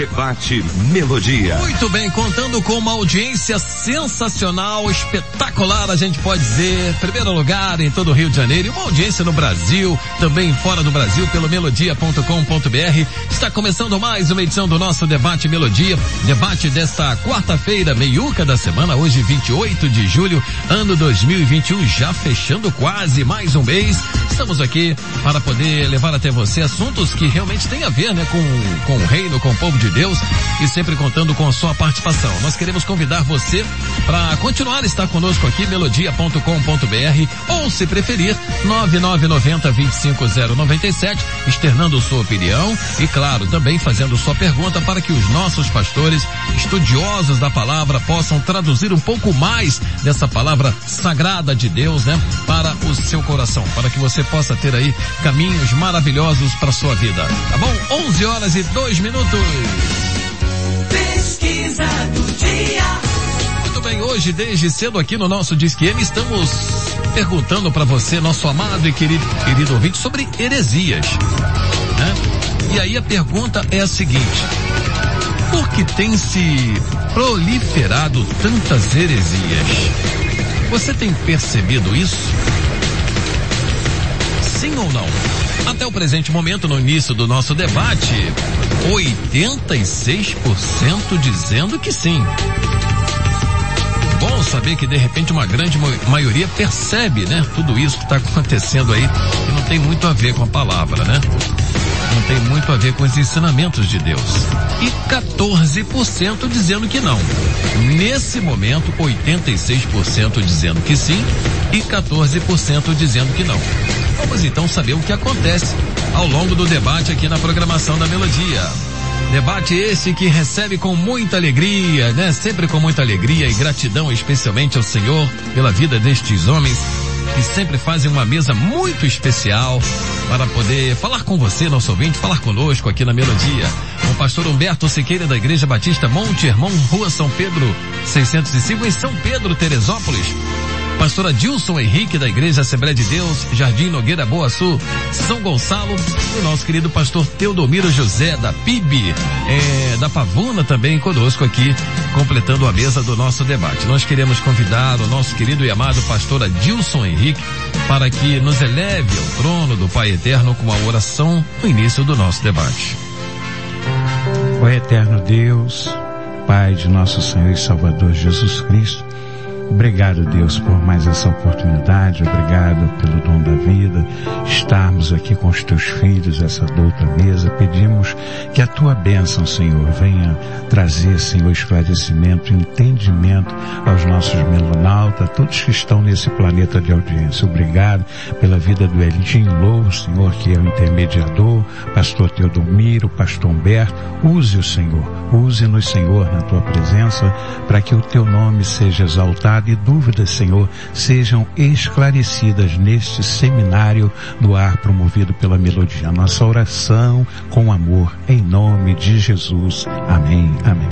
Debate Melodia. Muito bem, contando com uma audiência sensacional, espetacular, a gente pode dizer. Primeiro lugar em todo o Rio de Janeiro e uma audiência no Brasil, também fora do Brasil, pelo melodia.com.br. Está começando mais uma edição do nosso Debate Melodia. Debate desta quarta-feira, meiuca da semana, hoje 28 de julho, ano 2021, já fechando quase mais um mês. Estamos aqui para poder levar até você assuntos que realmente têm a ver, né, com, com o reino, com o povo de Deus e sempre contando com a sua participação. Nós queremos convidar você para continuar a estar conosco aqui, melodia.com.br ou se preferir, 9990 25097, externando sua opinião e claro, também fazendo sua pergunta para que os nossos pastores estudiosos da palavra possam traduzir um pouco mais dessa palavra sagrada de Deus, né, para o seu coração, para que você possa ter aí caminhos maravilhosos para sua vida. Tá bom? 11 horas e 2 minutos. Pesquisa do dia. Muito bem, hoje desde cedo aqui no nosso Disque M estamos perguntando para você, nosso amado e querido, querido ouvinte, sobre heresias. Né? E aí a pergunta é a seguinte: por que tem se proliferado tantas heresias? Você tem percebido isso? Sim ou não? Até o presente momento, no início do nosso debate, 86% dizendo que sim. Bom saber que de repente uma grande maioria percebe, né? Tudo isso que está acontecendo aí, que não tem muito a ver com a palavra, né? Não tem muito a ver com os ensinamentos de Deus. E 14% dizendo que não. Nesse momento, 86% dizendo que sim e 14% dizendo que não. Vamos então saber o que acontece ao longo do debate aqui na programação da Melodia. Debate esse que recebe com muita alegria, né? Sempre com muita alegria e gratidão, especialmente ao Senhor pela vida destes homens que sempre fazem uma mesa muito especial para poder falar com você, nosso ouvinte, falar conosco aqui na Melodia. O pastor Humberto Siqueira da Igreja Batista Monte Hermão, Rua São Pedro, 605 em São Pedro, Teresópolis pastora Dilson Henrique da Igreja Assembleia de Deus, Jardim Nogueira Boa Sul, São Gonçalo, e o nosso querido pastor Teodomiro José da PIB, é, da Pavuna também conosco aqui, completando a mesa do nosso debate. Nós queremos convidar o nosso querido e amado pastor Dilson Henrique para que nos eleve ao trono do Pai Eterno com a oração no início do nosso debate. O eterno Deus, Pai de nosso Senhor e Salvador Jesus Cristo, Obrigado, Deus, por mais essa oportunidade. Obrigado pelo dom da vida. Estarmos aqui com os teus filhos, essa doutra mesa. Pedimos que a tua bênção, Senhor, venha trazer, Senhor, esclarecimento, entendimento aos nossos melonautas, todos que estão nesse planeta de audiência. Obrigado pela vida do Elinho Louvo, Senhor, que é o intermediador, pastor Teodomiro, pastor Humberto. Use o Senhor, use-nos, Senhor, na tua presença, para que o teu nome seja exaltado e dúvidas, Senhor, sejam esclarecidas neste seminário no ar promovido pela Melodia. Nossa oração com amor, em nome de Jesus. Amém. Amém.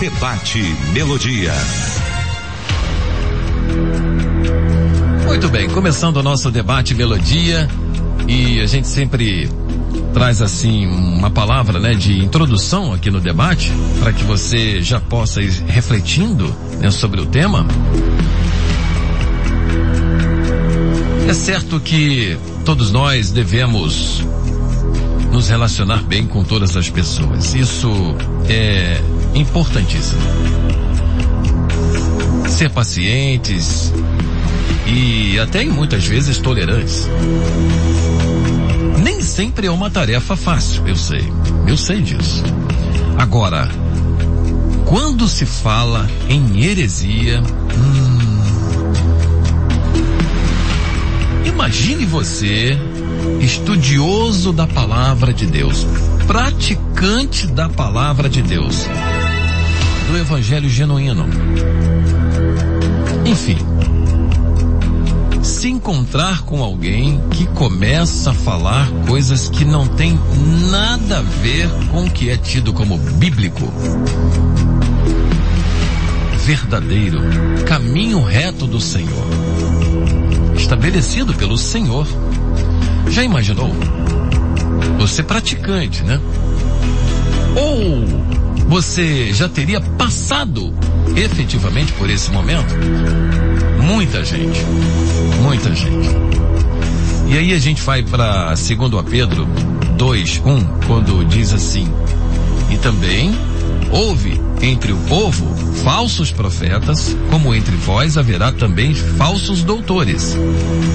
Debate Melodia. Muito bem, começando o nosso debate Melodia e a gente sempre traz assim uma palavra, né, de introdução aqui no debate, para que você já possa ir refletindo né, sobre o tema. É certo que todos nós devemos nos relacionar bem com todas as pessoas. Isso é importantíssimo. Ser pacientes e até muitas vezes tolerantes sempre é uma tarefa fácil, eu sei. Eu sei disso. Agora, quando se fala em heresia, hum, imagine você, estudioso da palavra de Deus, praticante da palavra de Deus, do evangelho genuíno. Enfim, se encontrar com alguém que começa a falar coisas que não tem nada a ver com o que é tido como bíblico. Verdadeiro, caminho reto do Senhor, estabelecido pelo Senhor. Já imaginou? Você praticante, né? Ou você já teria passado efetivamente por esse momento? Muita gente. Muita gente. E aí a gente vai para segundo a Pedro 2, 1, quando diz assim: E também houve entre o povo falsos profetas, como entre vós haverá também falsos doutores,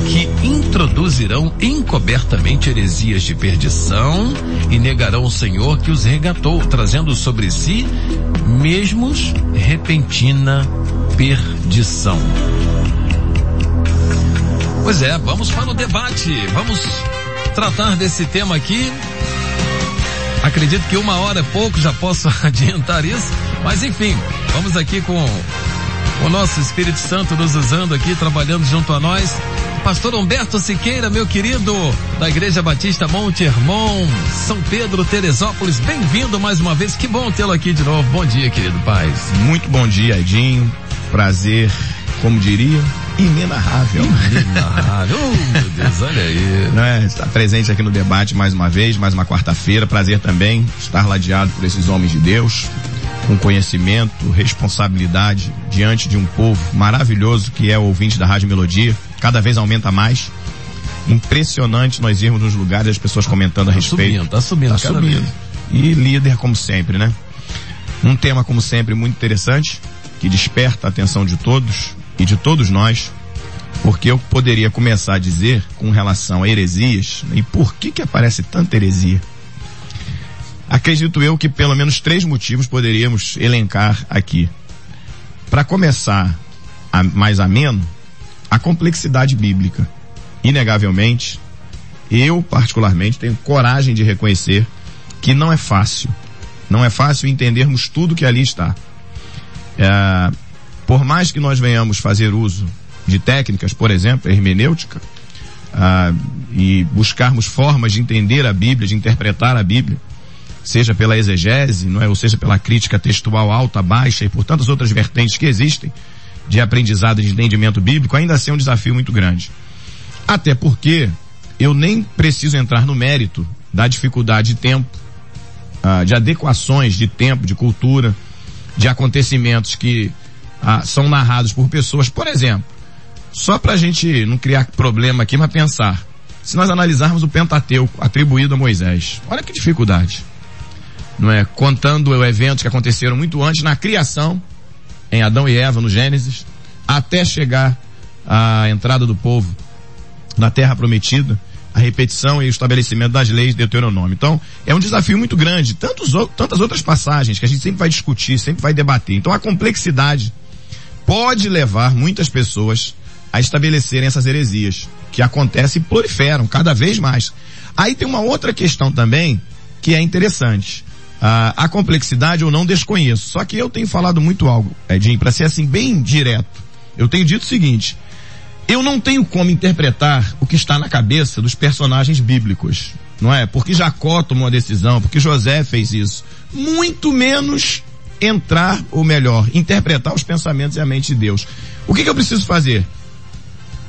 que introduzirão encobertamente heresias de perdição e negarão o Senhor que os regatou, trazendo sobre si mesmos repentina perdição. Pois é, vamos para o debate. Vamos tratar desse tema aqui. Acredito que uma hora é pouco, já posso adiantar isso. Mas enfim, vamos aqui com o nosso Espírito Santo nos usando aqui, trabalhando junto a nós. Pastor Humberto Siqueira, meu querido, da Igreja Batista Monte Hermon, São Pedro, Teresópolis, bem-vindo mais uma vez. Que bom tê-lo aqui de novo. Bom dia, querido Paz. Muito bom dia, Edinho. Prazer, como diria, inenarrável. Inenarrável. oh, meu Deus, olha aí. Não é? Estar presente aqui no debate mais uma vez, mais uma quarta-feira. Prazer também estar ladeado por esses homens de Deus, com conhecimento, responsabilidade diante de um povo maravilhoso que é o ouvinte da Rádio Melodia. Cada vez aumenta mais. Impressionante nós irmos nos lugares as pessoas comentando a tá respeito. Subindo, tá subindo, tá subindo. Vez. E líder como sempre, né? Um tema como sempre muito interessante, que desperta a atenção de todos e de todos nós, porque eu poderia começar a dizer com relação a heresias, e por que que aparece tanta heresia? Acredito eu que pelo menos três motivos poderíamos elencar aqui. Para começar a, mais ameno, a complexidade bíblica. Inegavelmente, eu particularmente tenho coragem de reconhecer que não é fácil. Não é fácil entendermos tudo que ali está. É, por mais que nós venhamos fazer uso de técnicas, por exemplo, hermenêutica, ah, e buscarmos formas de entender a Bíblia, de interpretar a Bíblia, seja pela exegese, não é? ou seja pela crítica textual alta, baixa e por tantas outras vertentes que existem de aprendizado de entendimento bíblico, ainda assim é um desafio muito grande. Até porque eu nem preciso entrar no mérito da dificuldade de tempo, ah, de adequações de tempo, de cultura, de acontecimentos que ah, são narrados por pessoas, por exemplo, só para a gente não criar problema aqui, mas pensar. Se nós analisarmos o Pentateuco atribuído a Moisés, olha que dificuldade. Não é? Contando eventos que aconteceram muito antes na criação, em Adão e Eva, no Gênesis, até chegar à entrada do povo na terra prometida, a repetição e o estabelecimento das leis de Deuteronômio. Então, é um desafio muito grande. Tantos, tantas outras passagens que a gente sempre vai discutir, sempre vai debater. Então, a complexidade pode levar muitas pessoas a estabelecerem essas heresias, que acontecem e proliferam cada vez mais. Aí tem uma outra questão também, que é interessante. Ah, a complexidade eu não desconheço. Só que eu tenho falado muito algo, Edinho, para ser assim bem direto. Eu tenho dito o seguinte, eu não tenho como interpretar o que está na cabeça dos personagens bíblicos, não é? Porque Jacó tomou uma decisão, porque José fez isso. Muito menos entrar, ou melhor, interpretar os pensamentos e a mente de Deus. O que, que eu preciso fazer?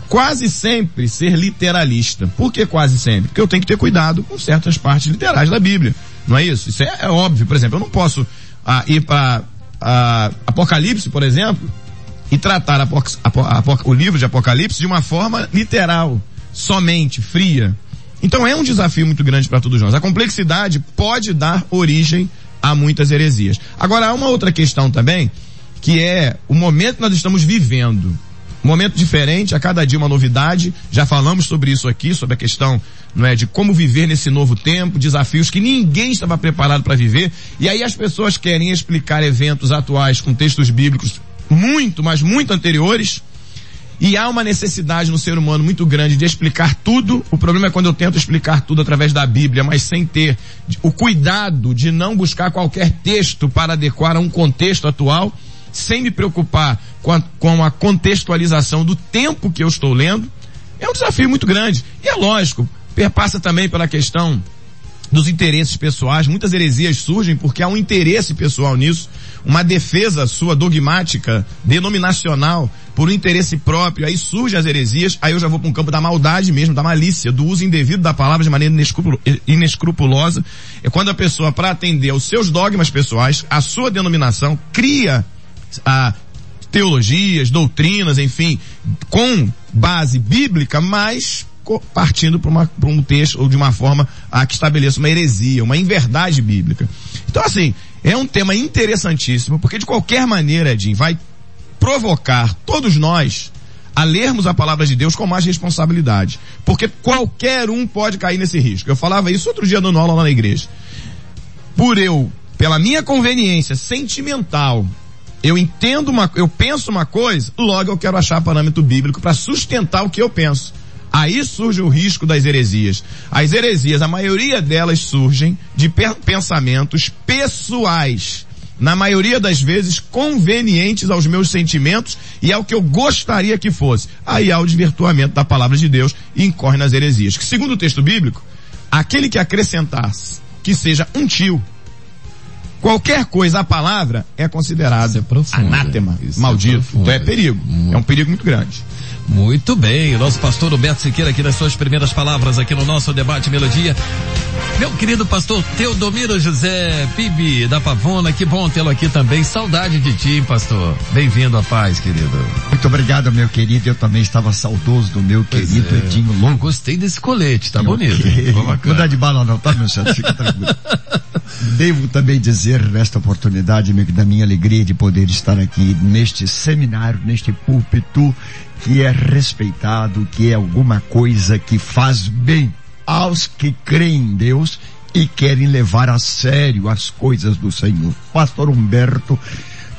quase sempre ser literalista. Por que quase sempre? Porque eu tenho que ter cuidado com certas partes literais da Bíblia. Não é isso? Isso é, é óbvio. Por exemplo, eu não posso ah, ir para ah, Apocalipse, por exemplo, e tratar o livro de Apocalipse de uma forma literal, somente, fria. Então é um desafio muito grande para todos nós. A complexidade pode dar origem a muitas heresias. Agora há uma outra questão também, que é o momento que nós estamos vivendo momento diferente, a cada dia uma novidade. Já falamos sobre isso aqui, sobre a questão não é, de como viver nesse novo tempo, desafios que ninguém estava preparado para viver. E aí as pessoas querem explicar eventos atuais com textos bíblicos muito, mas muito anteriores. E há uma necessidade no ser humano muito grande de explicar tudo. O problema é quando eu tento explicar tudo através da Bíblia, mas sem ter o cuidado de não buscar qualquer texto para adequar a um contexto atual sem me preocupar com a, com a contextualização do tempo que eu estou lendo, É um desafio muito grande. E é lógico, perpassa também pela questão dos interesses pessoais. Muitas heresias surgem porque há um interesse pessoal nisso, uma defesa sua dogmática, denominacional, por um interesse próprio. Aí surgem as heresias, aí eu já vou para um campo da maldade mesmo, da malícia, do uso indevido da palavra de maneira inescrupulosa. É quando a pessoa, para atender aos seus dogmas pessoais, a sua denominação, cria a teologias, doutrinas, enfim, com base bíblica, mas partindo para um texto ou de uma forma a que estabeleça uma heresia, uma inverdade bíblica. Então assim, é um tema interessantíssimo, porque de qualquer maneira, Edinho, vai provocar todos nós a lermos a palavra de Deus com mais responsabilidade. Porque qualquer um pode cair nesse risco. Eu falava isso outro dia no aula lá na igreja. Por eu, pela minha conveniência sentimental, eu entendo uma, eu penso uma coisa, logo eu quero achar parâmetro bíblico para sustentar o que eu penso. Aí surge o risco das heresias. As heresias, a maioria delas surgem de pensamentos pessoais. Na maioria das vezes convenientes aos meus sentimentos e ao que eu gostaria que fosse. Aí há o desvirtuamento da palavra de Deus e incorre nas heresias. Que segundo o texto bíblico, aquele que acrescentasse que seja um tio, qualquer coisa à palavra é considerado é anátema, Isso é maldito. É então é perigo. É um perigo muito grande. Muito bem, o nosso pastor Roberto Siqueira aqui nas suas primeiras palavras aqui no nosso debate Melodia. Meu querido pastor Teodomiro José Pibi da Pavona, que bom tê-lo aqui também. Saudade de ti, pastor. Bem-vindo à paz, querido. Muito obrigado, meu querido. Eu também estava saudoso do meu pois querido é. Edinho Longo. Gostei desse colete, tá bonito. Não dá de bala não, tá, meu santo? Fica tranquilo. Devo também dizer nesta oportunidade da minha alegria de poder estar aqui neste seminário, neste púlpito que é respeitado, que é alguma coisa que faz bem aos que creem em Deus e querem levar a sério as coisas do Senhor. Pastor Humberto,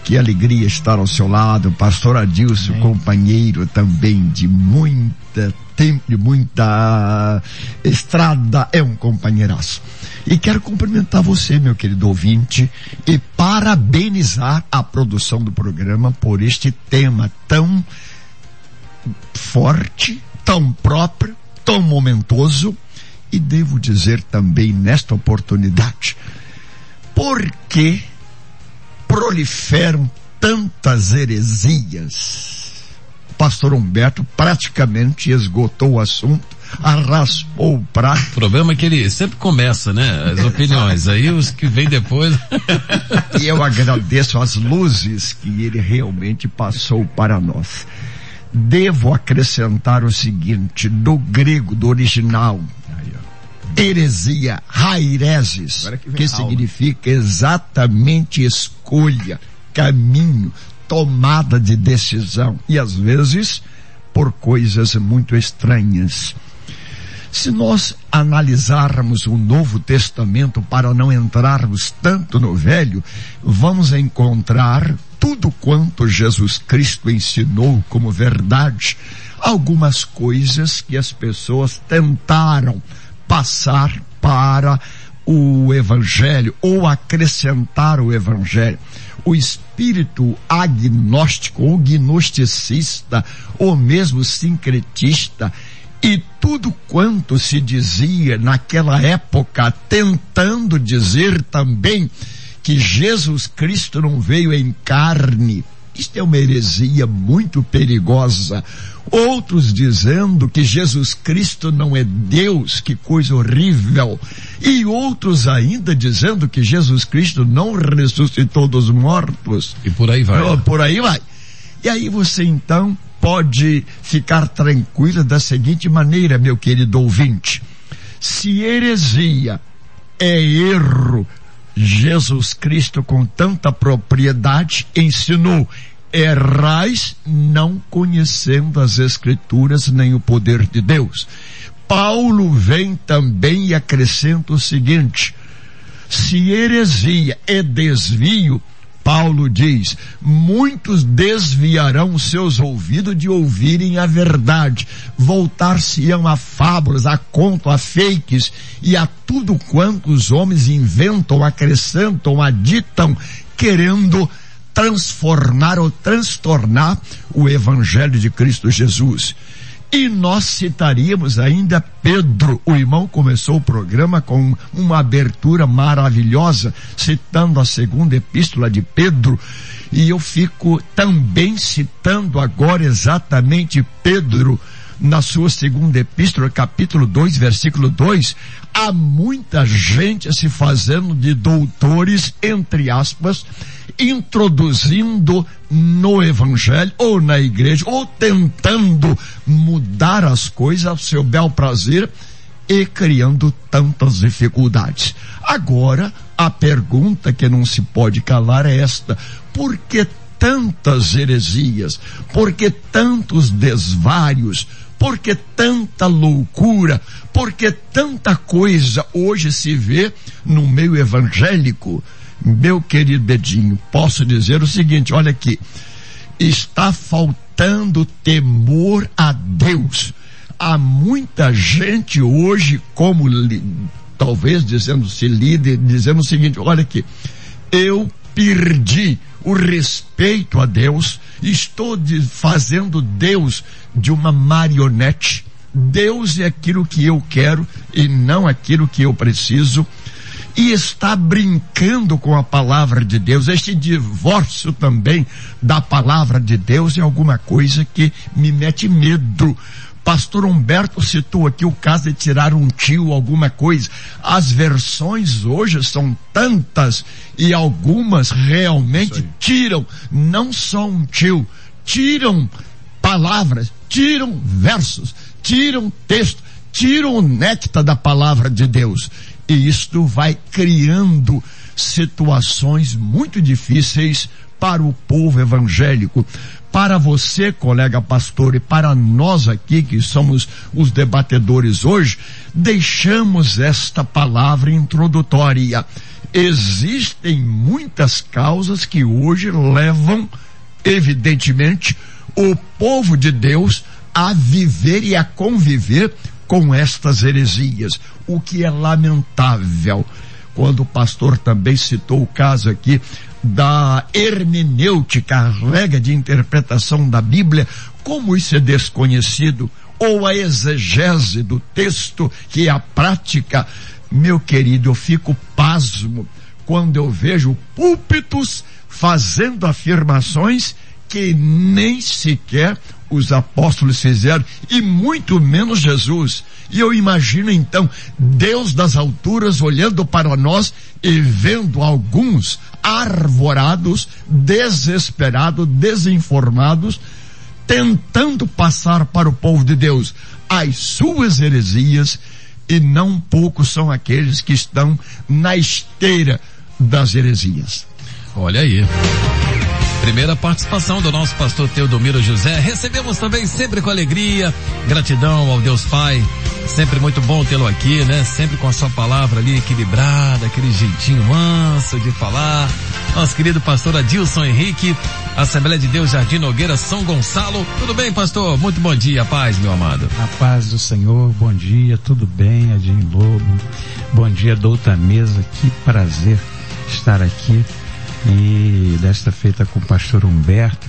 que alegria estar ao seu lado. Pastor Adilson, Amém. companheiro também de muita tempo, de muita estrada, é um companheiraço. E quero cumprimentar você, meu querido ouvinte, e parabenizar a produção do programa por este tema tão forte, tão próprio, tão momentoso, e devo dizer também nesta oportunidade, por que proliferam tantas heresias? Pastor Humberto praticamente esgotou o assunto, arraspou o prato. O problema é que ele sempre começa, né? As opiniões, aí os que vêm depois. e eu agradeço as luzes que ele realmente passou para nós. Devo acrescentar o seguinte, do grego, do original, heresia, raireses, que, que significa exatamente escolha, caminho, tomada de decisão e às vezes por coisas muito estranhas. Se nós analisarmos o Novo Testamento para não entrarmos tanto no Velho, vamos encontrar tudo quanto Jesus Cristo ensinou como verdade, algumas coisas que as pessoas tentaram passar para o Evangelho ou acrescentar o Evangelho. O espírito agnóstico ou gnosticista ou mesmo sincretista e tudo quanto se dizia naquela época, tentando dizer também que Jesus Cristo não veio em carne. Isto é uma heresia muito perigosa. Outros dizendo que Jesus Cristo não é Deus, que coisa horrível. E outros ainda dizendo que Jesus Cristo não ressuscitou dos mortos. E por aí vai. Por aí vai. E aí você então pode ficar tranquila da seguinte maneira, meu querido ouvinte. Se heresia é erro, Jesus Cristo com tanta propriedade ensinou, errais não conhecendo as escrituras nem o poder de Deus. Paulo vem também e acrescenta o seguinte, se heresia é desvio, Paulo diz, muitos desviarão seus ouvidos de ouvirem a verdade, voltar-se-ão a fábulas, a conto, a fakes e a tudo quanto os homens inventam, acrescentam, aditam, querendo transformar ou transtornar o evangelho de Cristo Jesus. E nós citaríamos ainda Pedro. O irmão começou o programa com uma abertura maravilhosa, citando a segunda epístola de Pedro. E eu fico também citando agora exatamente Pedro, na sua segunda epístola, capítulo 2, versículo 2, há muita gente se fazendo de doutores, entre aspas, introduzindo no evangelho ou na igreja ou tentando mudar as coisas ao seu bel prazer e criando tantas dificuldades. Agora, a pergunta que não se pode calar é esta: por que tantas heresias? Por que tantos desvários? Por que tanta loucura? Por que tanta coisa hoje se vê no meio evangélico? Meu querido Bedinho, posso dizer o seguinte, olha aqui, está faltando temor a Deus. Há muita gente hoje, como talvez dizendo-se líder, dizendo o seguinte, olha aqui, eu perdi o respeito a Deus, estou de, fazendo Deus de uma marionete. Deus é aquilo que eu quero e não aquilo que eu preciso e está brincando com a palavra de Deus. Este divórcio também da palavra de Deus é alguma coisa que me mete medo. Pastor Humberto citou aqui o caso de tirar um tio, alguma coisa. As versões hoje são tantas e algumas realmente tiram não só um tio, tiram palavras, tiram versos, tiram texto, tiram o néctar da palavra de Deus. E isto vai criando situações muito difíceis para o povo evangélico. Para você, colega pastor, e para nós aqui que somos os debatedores hoje, deixamos esta palavra introdutória. Existem muitas causas que hoje levam, evidentemente, o povo de Deus a viver e a conviver com estas heresias, o que é lamentável. Quando o pastor também citou o caso aqui da hermenêutica, a regra de interpretação da Bíblia, como isso é desconhecido, ou a exegese do texto, que é a prática, meu querido, eu fico pasmo quando eu vejo púlpitos fazendo afirmações que nem sequer os apóstolos fizeram e muito menos Jesus. E eu imagino então Deus das alturas olhando para nós e vendo alguns arvorados, desesperados, desinformados, tentando passar para o povo de Deus as suas heresias e não poucos são aqueles que estão na esteira das heresias. Olha aí. Primeira participação do nosso pastor Teodomiro José. Recebemos também sempre com alegria, gratidão ao Deus Pai. Sempre muito bom tê-lo aqui, né? Sempre com a sua palavra ali equilibrada, aquele jeitinho manso de falar. Nosso querido pastor Adilson Henrique, Assembleia de Deus Jardim Nogueira, São Gonçalo. Tudo bem, pastor? Muito bom dia, paz, meu amado. A paz do Senhor, bom dia, tudo bem, Adinho Lobo. Bom dia, douta mesa, que prazer estar aqui e desta feita com o pastor Humberto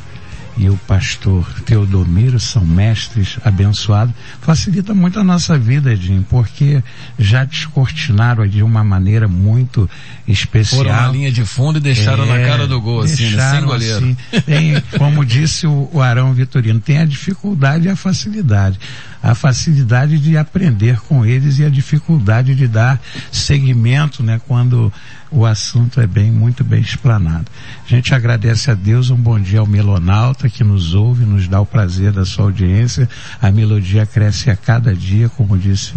e o pastor Teodomiro são mestres abençoados, facilita muito a nossa vida, Edinho, porque já descortinaram de uma maneira muito especial. Foram na linha de fundo e deixaram é, na cara do gol, assim, né? sem goleiro. Assim, tem, como disse o, o Arão Vitorino, tem a dificuldade e a facilidade a facilidade de aprender com eles e a dificuldade de dar seguimento, né, quando o assunto é bem, muito bem explanado. A gente agradece a Deus, um bom dia ao Melonauta que nos ouve, nos dá o prazer da sua audiência. A melodia cresce a cada dia, como disse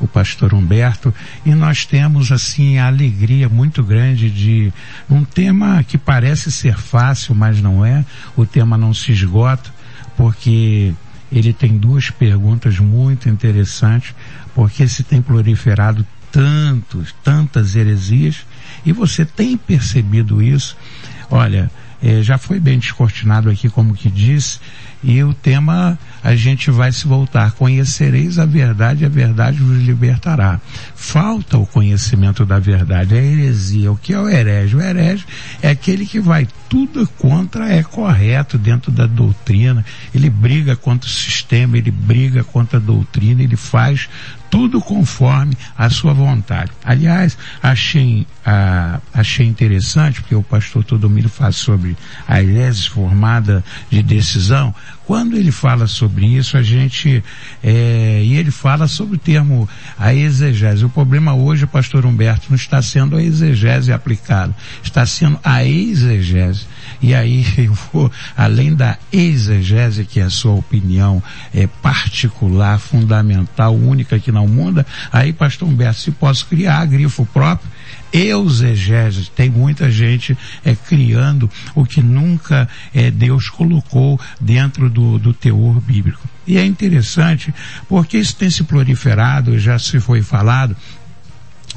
o pastor Humberto, e nós temos assim a alegria muito grande de um tema que parece ser fácil, mas não é. O tema não se esgota, porque ele tem duas perguntas muito interessantes, porque se tem proliferado tantos, tantas heresias, e você tem percebido isso? Olha, eh, já foi bem descortinado aqui como que diz E o tema a gente vai se voltar. Conhecereis a verdade, a verdade vos libertará. Falta o conhecimento da verdade, a heresia. O que é o herege? O herege é aquele que vai tudo contra é correto dentro da doutrina. Ele briga contra o sistema, ele briga contra a doutrina, ele faz tudo conforme a sua vontade. Aliás, achei, ah, achei interessante, porque o pastor Todomiro fala sobre a IES formada de decisão, quando ele fala sobre isso, a gente, é, e ele fala sobre o termo a exegese. O problema hoje, pastor Humberto, não está sendo a exegese aplicada, está sendo a exegese. E aí eu vou, além da exegese, que é a sua opinião é, particular, fundamental, única aqui na mundo, aí pastor Humberto, se posso criar grifo próprio, eusegese. Tem muita gente é, criando o que nunca é, Deus colocou dentro do, do teor bíblico. E é interessante porque isso tem se proliferado, já se foi falado,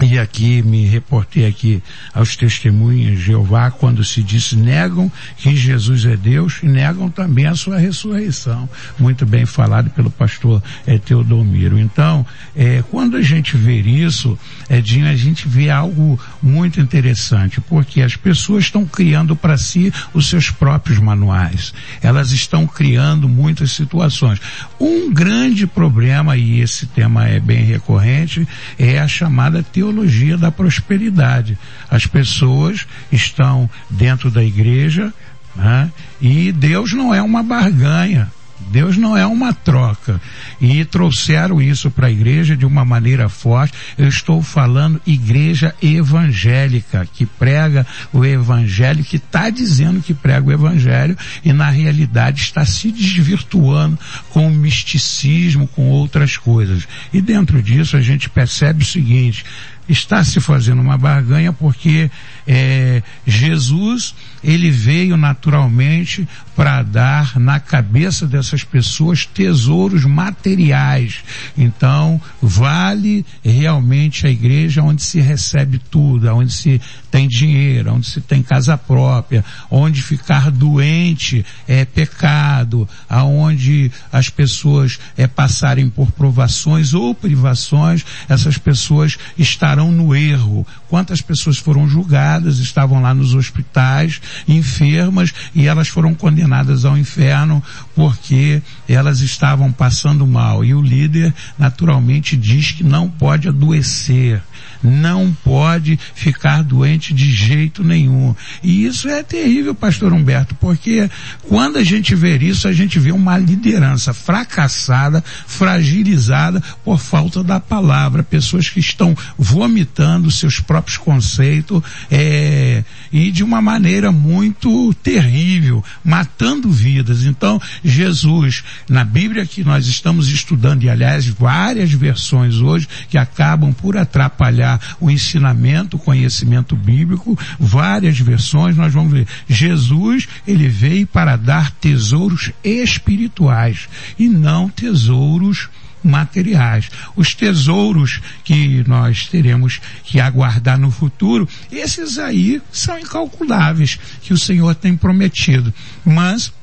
e aqui me reportei aqui aos testemunhas de Jeová quando se diz negam que Jesus é Deus e negam também a sua ressurreição. Muito bem falado pelo pastor é, Teodomiro. Então, é, quando a gente vê isso, Edinho, a gente vê algo muito interessante, porque as pessoas estão criando para si os seus próprios manuais. Elas estão criando muitas situações. Um grande problema, e esse tema é bem recorrente, é a chamada teologia da prosperidade. As pessoas estão dentro da igreja né? e Deus não é uma barganha. Deus não é uma troca. E trouxeram isso para a igreja de uma maneira forte. Eu estou falando igreja evangélica, que prega o evangelho, que está dizendo que prega o evangelho e na realidade está se desvirtuando com o misticismo, com outras coisas. E dentro disso a gente percebe o seguinte, está se fazendo uma barganha porque é, Jesus ele veio naturalmente para dar na cabeça dessas pessoas tesouros materiais. Então, vale realmente a igreja onde se recebe tudo, onde se tem dinheiro, onde se tem casa própria, onde ficar doente é pecado, aonde as pessoas é, passarem por provações ou privações, essas pessoas estarão no erro. Quantas pessoas foram julgadas, estavam lá nos hospitais, enfermas e elas foram condenadas ao inferno porque elas estavam passando mal. E o líder naturalmente diz que não pode adoecer não pode ficar doente de jeito nenhum. E isso é terrível, pastor Humberto, porque quando a gente vê isso, a gente vê uma liderança fracassada, fragilizada por falta da palavra, pessoas que estão vomitando seus próprios conceitos é, e de uma maneira muito terrível, matando vidas. Então, Jesus, na Bíblia que nós estamos estudando, e aliás, várias versões hoje que acabam por atrapalhar o ensinamento, o conhecimento bíblico, várias versões, nós vamos ver. Jesus, ele veio para dar tesouros espirituais e não tesouros materiais. Os tesouros que nós teremos que aguardar no futuro, esses aí são incalculáveis que o Senhor tem prometido. Mas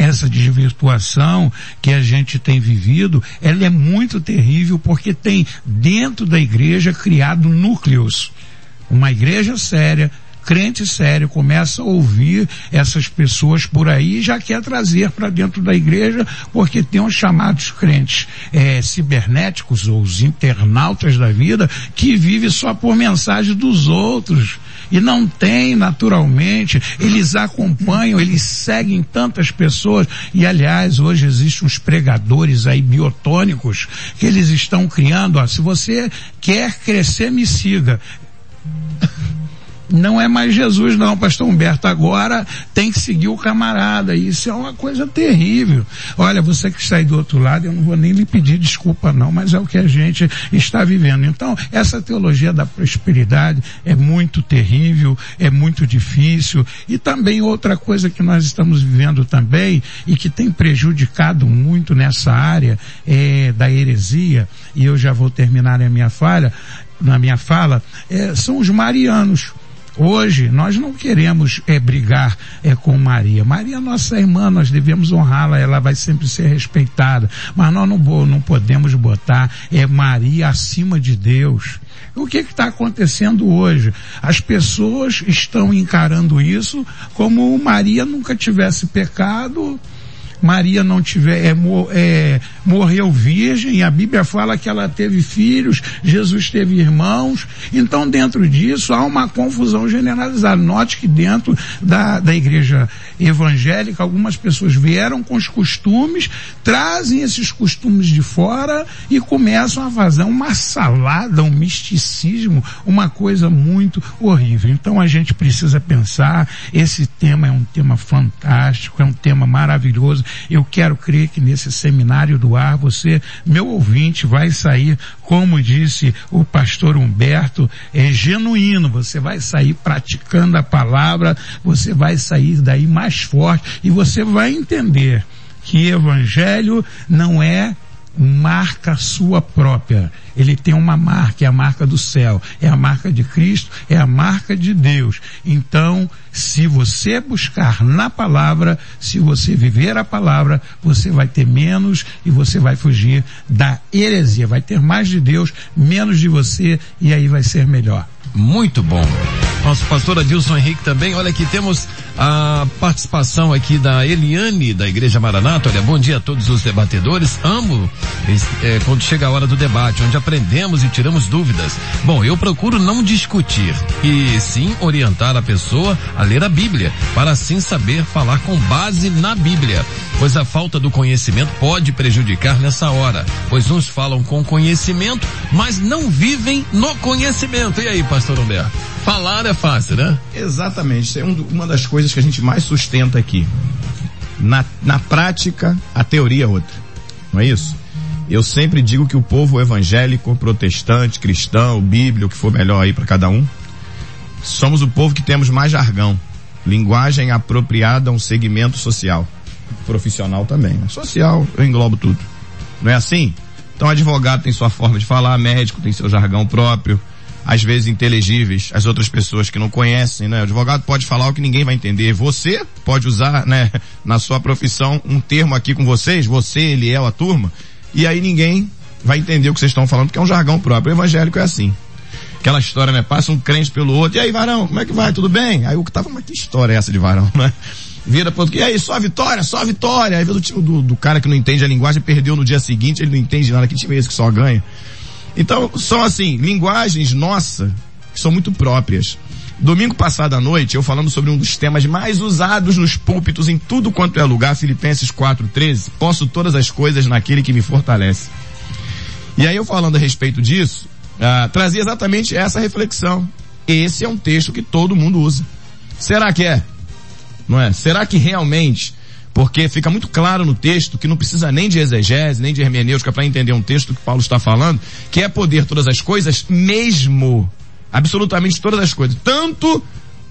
essa desvirtuação que a gente tem vivido, ela é muito terrível porque tem dentro da igreja criado núcleos. Uma igreja séria, crente sério começa a ouvir essas pessoas por aí e já quer trazer para dentro da igreja porque tem os chamados crentes é, cibernéticos ou os internautas da vida que vivem só por mensagem dos outros e não tem naturalmente, eles acompanham, eles seguem tantas pessoas. E aliás hoje existem uns pregadores aí biotônicos que eles estão criando, ó, se você quer crescer me siga não é mais Jesus não, pastor Humberto, agora tem que seguir o camarada, isso é uma coisa terrível. Olha, você que está aí do outro lado, eu não vou nem lhe pedir desculpa não, mas é o que a gente está vivendo. Então, essa teologia da prosperidade é muito terrível, é muito difícil, e também outra coisa que nós estamos vivendo também, e que tem prejudicado muito nessa área, é da heresia, e eu já vou terminar a minha falha, na minha fala, é, são os marianos Hoje nós não queremos é, brigar é, com Maria. Maria é nossa irmã, nós devemos honrá-la, ela vai sempre ser respeitada. Mas nós não, não podemos botar é, Maria acima de Deus. O que está acontecendo hoje? As pessoas estão encarando isso como Maria nunca tivesse pecado, Maria não tiver, é, é, morreu virgem, a Bíblia fala que ela teve filhos, Jesus teve irmãos. Então, dentro disso, há uma confusão generalizada. Note que dentro da, da igreja evangélica, algumas pessoas vieram com os costumes, trazem esses costumes de fora e começam a fazer uma salada, um misticismo, uma coisa muito horrível. Então, a gente precisa pensar, esse tema é um tema fantástico, é um tema maravilhoso, eu quero crer que nesse seminário do ar você, meu ouvinte, vai sair, como disse o pastor Humberto, é genuíno. Você vai sair praticando a palavra, você vai sair daí mais forte e você vai entender que evangelho não é marca sua própria. Ele tem uma marca, é a marca do céu, é a marca de Cristo, é a marca de Deus. Então, se você buscar na palavra, se você viver a palavra, você vai ter menos e você vai fugir da heresia. Vai ter mais de Deus, menos de você e aí vai ser melhor. Muito bom. Nosso pastor Adilson Henrique também. Olha aqui, temos a participação aqui da Eliane, da Igreja Maranata. Olha, bom dia a todos os debatedores. Amo é, quando chega a hora do debate, onde aprendemos e tiramos dúvidas. Bom, eu procuro não discutir e sim orientar a pessoa a ler a Bíblia, para assim saber falar com base na Bíblia. Pois a falta do conhecimento pode prejudicar nessa hora, pois uns falam com conhecimento, mas não vivem no conhecimento. E aí, pastor Humberto? Falar é fácil, né? Exatamente. Isso é um, uma das coisas que a gente mais sustenta aqui. Na, na prática, a teoria é outra. Não é isso? Eu sempre digo que o povo evangélico, protestante, cristão, bíblia, o que for melhor aí para cada um, somos o povo que temos mais jargão. Linguagem apropriada a um segmento social. Profissional também. Né? Social, eu englobo tudo. Não é assim? Então, advogado tem sua forma de falar, médico tem seu jargão próprio, às vezes inteligíveis, as outras pessoas que não conhecem, né? O advogado pode falar o que ninguém vai entender. Você pode usar, né, na sua profissão, um termo aqui com vocês, você, ele é a turma, e aí ninguém vai entender o que vocês estão falando, porque é um jargão próprio. O evangélico é assim. Aquela história, né? Passa um crente pelo outro, e aí, varão, como é que vai? Tudo bem? Aí o que tava, mas que história é essa de varão, né? Vira pro outro, e aí, só vitória, só vitória. Aí vê do do, do cara que não entende a linguagem, perdeu no dia seguinte, ele não entende nada, que time é esse que só ganha? Então, são assim, linguagens nossas que são muito próprias. Domingo passado à noite, eu falando sobre um dos temas mais usados nos púlpitos em tudo quanto é lugar, Filipenses 4:13, posso todas as coisas naquele que me fortalece. E aí eu falando a respeito disso, ah, trazia exatamente essa reflexão. Esse é um texto que todo mundo usa. Será que é? Não é? Será que realmente porque fica muito claro no texto que não precisa nem de exegese, nem de hermenêutica para entender um texto que Paulo está falando, que é poder todas as coisas, mesmo, absolutamente todas as coisas, tanto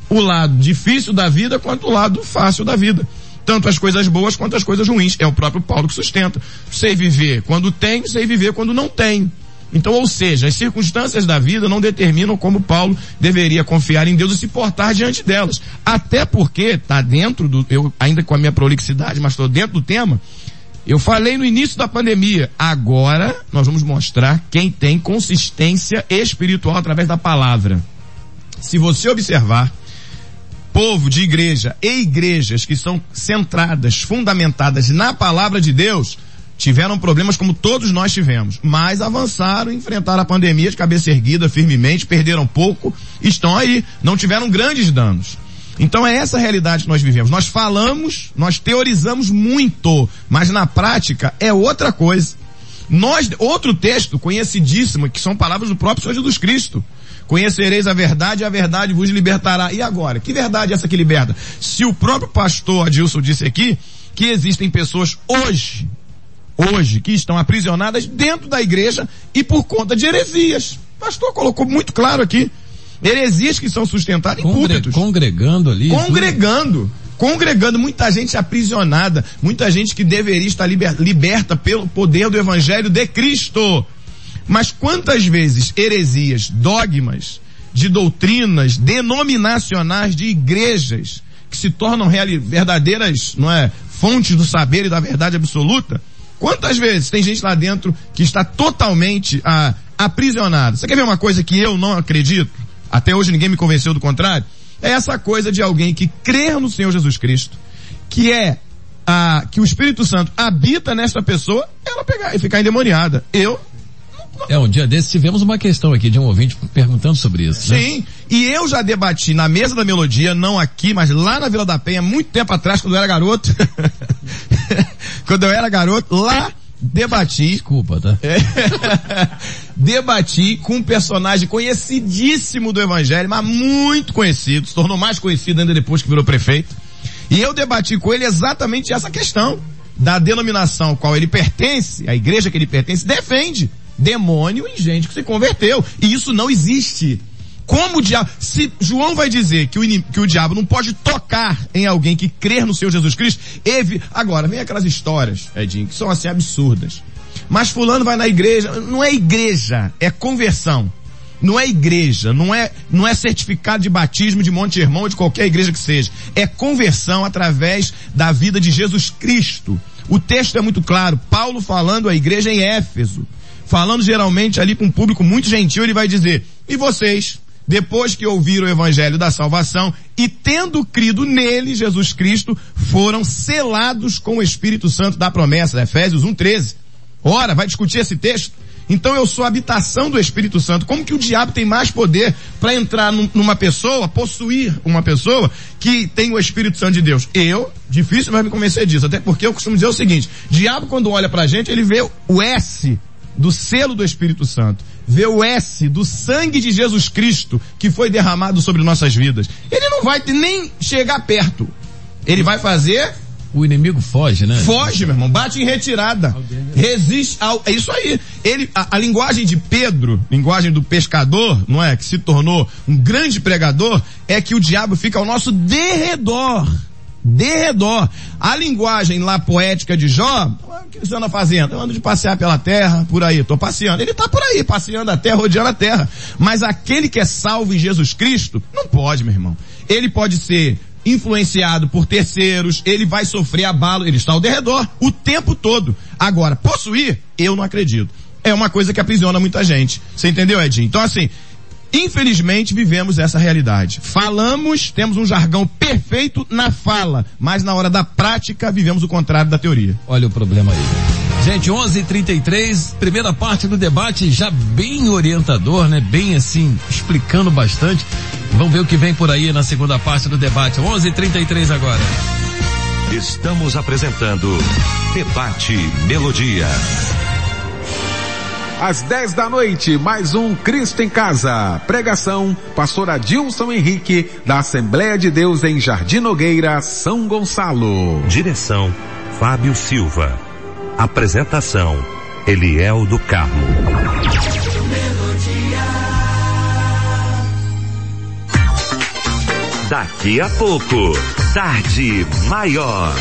o lado difícil da vida quanto o lado fácil da vida. Tanto as coisas boas quanto as coisas ruins. É o próprio Paulo que sustenta. Sei viver quando tenho, sei viver quando não tenho. Então, ou seja, as circunstâncias da vida não determinam como Paulo deveria confiar em Deus e se portar diante delas. Até porque está dentro do, eu ainda com a minha prolixidade, mas estou dentro do tema. Eu falei no início da pandemia. Agora nós vamos mostrar quem tem consistência espiritual através da palavra. Se você observar, povo de igreja e igrejas que são centradas, fundamentadas na palavra de Deus, tiveram problemas como todos nós tivemos, mas avançaram, enfrentaram a pandemia de cabeça erguida firmemente, perderam pouco, estão aí, não tiveram grandes danos. Então é essa realidade que nós vivemos. Nós falamos, nós teorizamos muito, mas na prática é outra coisa. Nós, outro texto conhecidíssimo, que são palavras do próprio Senhor Jesus Cristo. Conhecereis a verdade e a verdade vos libertará. E agora? Que verdade é essa que liberta? Se o próprio pastor Adilson disse aqui que existem pessoas hoje hoje que estão aprisionadas dentro da igreja e por conta de heresias. O pastor colocou muito claro aqui. Heresias que são sustentadas Congre em púlpitos. Congregando ali. Congregando. Congregando muita gente aprisionada, muita gente que deveria estar liber, liberta pelo poder do evangelho de Cristo. Mas quantas vezes heresias, dogmas, de doutrinas denominacionais de igrejas que se tornam verdadeiras, não é, fontes do saber e da verdade absoluta. Quantas vezes tem gente lá dentro que está totalmente ah, aprisionada? Você quer ver uma coisa que eu não acredito? Até hoje ninguém me convenceu do contrário. É essa coisa de alguém que crê no Senhor Jesus Cristo, que é a, que o Espírito Santo habita nessa pessoa, ela pegar e ficar endemoniada. Eu é, um dia desses tivemos uma questão aqui de um ouvinte perguntando sobre isso. Né? Sim, e eu já debati na mesa da melodia, não aqui, mas lá na Vila da Penha, muito tempo atrás, quando eu era garoto. quando eu era garoto, lá debati. Desculpa, tá? É, debati com um personagem conhecidíssimo do Evangelho, mas muito conhecido, se tornou mais conhecido ainda depois que virou prefeito. E eu debati com ele exatamente essa questão da denominação ao qual ele pertence, a igreja que ele pertence, defende demônio em gente que se converteu. E isso não existe. Como o diabo, se João vai dizer que o, que o diabo não pode tocar em alguém que crer no Senhor Jesus Cristo, evi, agora, vem aquelas histórias, Edinho, que são assim absurdas. Mas fulano vai na igreja, não é igreja, é conversão. Não é igreja, não é, não é certificado de batismo de Monte Irmão ou de qualquer igreja que seja. É conversão através da vida de Jesus Cristo. O texto é muito claro. Paulo falando à igreja em Éfeso, falando geralmente ali com um público muito gentil, ele vai dizer, e vocês, depois que ouviram o evangelho da salvação e tendo crido nele, Jesus Cristo, foram selados com o Espírito Santo da promessa, Efésios 1:13. Ora, vai discutir esse texto? Então eu sou a habitação do Espírito Santo. Como que o diabo tem mais poder para entrar num, numa pessoa, possuir uma pessoa que tem o Espírito Santo de Deus? Eu, difícil vai me convencer disso, até porque eu costumo dizer o seguinte, diabo quando olha pra gente, ele vê o S do selo do Espírito Santo, vê o S do sangue de Jesus Cristo que foi derramado sobre nossas vidas. Ele não vai nem chegar perto. Ele vai fazer o inimigo foge, né? Foge, meu irmão. Bate em retirada. Resiste ao. É isso aí. Ele, a, a, linguagem de Pedro, linguagem do pescador, não é? Que se tornou um grande pregador, é que o diabo fica ao nosso derredor. Derredor. A linguagem lá poética de Jó, o que você anda fazendo? Eu ando de passear pela terra, por aí, tô passeando. Ele tá por aí, passeando a terra, rodeando a terra. Mas aquele que é salvo em Jesus Cristo, não pode, meu irmão. Ele pode ser influenciado por terceiros, ele vai sofrer abalo, ele está ao derredor o tempo todo. Agora, possuir, eu não acredito. É uma coisa que aprisiona muita gente. Você entendeu, Edinho? Então assim, Infelizmente vivemos essa realidade. Falamos, temos um jargão perfeito na fala, mas na hora da prática vivemos o contrário da teoria. Olha o problema aí. Gente, 11:33, primeira parte do debate já bem orientador, né? Bem assim, explicando bastante. Vamos ver o que vem por aí na segunda parte do debate. 11:33 agora. Estamos apresentando Debate Melodia. Às 10 da noite, mais um Cristo em Casa. Pregação, pastor Adilson Henrique, da Assembleia de Deus em Jardim Nogueira, São Gonçalo. Direção, Fábio Silva. Apresentação, Eliel do Carmo. Daqui a pouco, Tarde Maior.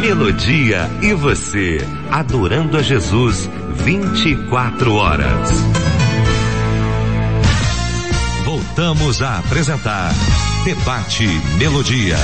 Melodia e você, adorando a Jesus 24 horas. Voltamos a apresentar Debate Melodia.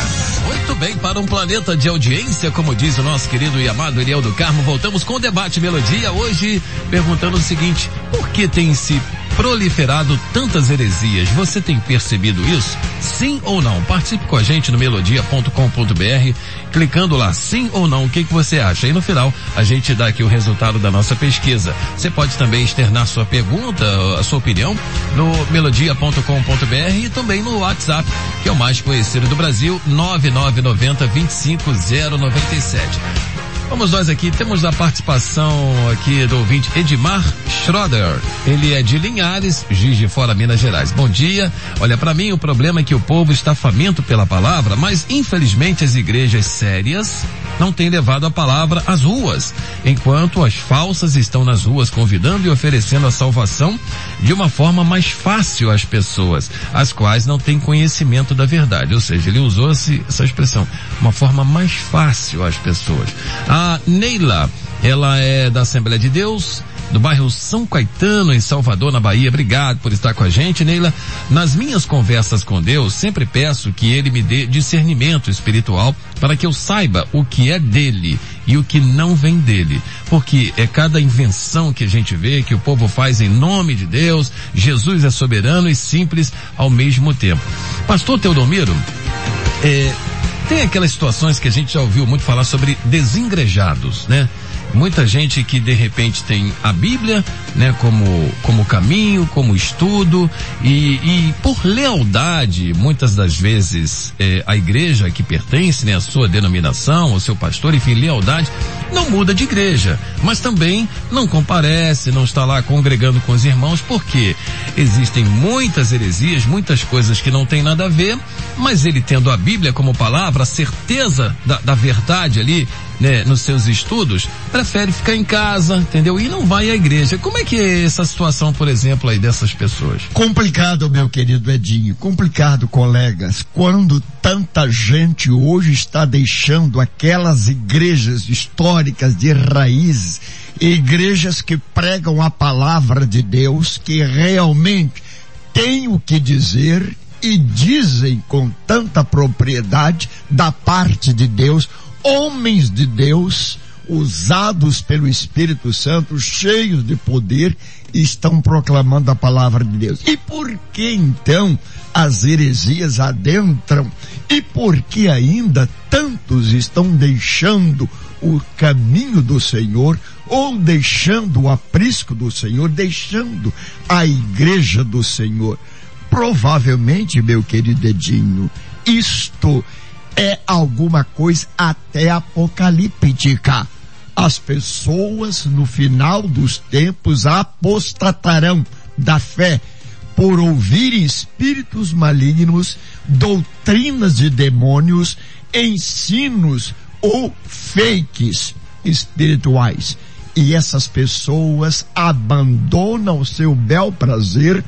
Muito bem, para um planeta de audiência, como diz o nosso querido e amado Eliel do Carmo, voltamos com o Debate Melodia, hoje perguntando o seguinte, por que tem se proliferado tantas heresias. Você tem percebido isso? Sim ou não? Participe com a gente no melodia.com.br, clicando lá sim ou não, o que, que você acha? E no final a gente dá aqui o resultado da nossa pesquisa. Você pode também externar sua pergunta, a sua opinião no melodia.com.br e também no WhatsApp, que é o mais conhecido do Brasil, 9990 25097. Vamos nós aqui, temos a participação aqui do ouvinte Edmar Schroeder. Ele é de Linhares, Giz de Fora, Minas Gerais. Bom dia. Olha, para mim o problema é que o povo está faminto pela palavra, mas infelizmente as igrejas sérias não têm levado a palavra às ruas, enquanto as falsas estão nas ruas convidando e oferecendo a salvação de uma forma mais fácil às pessoas, as quais não têm conhecimento da verdade. Ou seja, ele usou essa expressão, uma forma mais fácil às pessoas. A Neila, ela é da Assembleia de Deus, do bairro São Caetano, em Salvador, na Bahia. Obrigado por estar com a gente, Neila. Nas minhas conversas com Deus, sempre peço que Ele me dê discernimento espiritual para que eu saiba o que é dele e o que não vem dele. Porque é cada invenção que a gente vê, que o povo faz em nome de Deus, Jesus é soberano e simples ao mesmo tempo. Pastor Teodomiro, é, tem aquelas situações que a gente já ouviu muito falar sobre desengrejados, né? Muita gente que de repente tem a Bíblia, né, como, como caminho, como estudo, e, e por lealdade, muitas das vezes, é, a igreja que pertence, né, a sua denominação, o seu pastor, enfim, lealdade, não muda de igreja, mas também não comparece, não está lá congregando com os irmãos, porque existem muitas heresias, muitas coisas que não tem nada a ver, mas ele tendo a Bíblia como palavra, a certeza da, da verdade ali, né, nos seus estudos, prefere ficar em casa, entendeu? E não vai à igreja. Como é que é essa situação, por exemplo, aí dessas pessoas? Complicado, meu querido Edinho, complicado, colegas, quando tanta gente hoje está deixando aquelas igrejas históricas de raízes, igrejas que pregam a palavra de Deus, que realmente têm o que dizer e dizem com tanta propriedade da parte de Deus, homens de Deus, usados pelo Espírito Santo, cheios de poder, estão proclamando a palavra de Deus. E por que então as heresias adentram? E por que ainda tantos estão deixando o caminho do Senhor ou deixando o aprisco do Senhor, deixando a igreja do Senhor? Provavelmente, meu querido Edinho, isto é alguma coisa até apocalíptica. As pessoas no final dos tempos apostatarão da fé por ouvirem espíritos malignos, doutrinas de demônios, ensinos ou fakes espirituais. E essas pessoas abandonam o seu bel prazer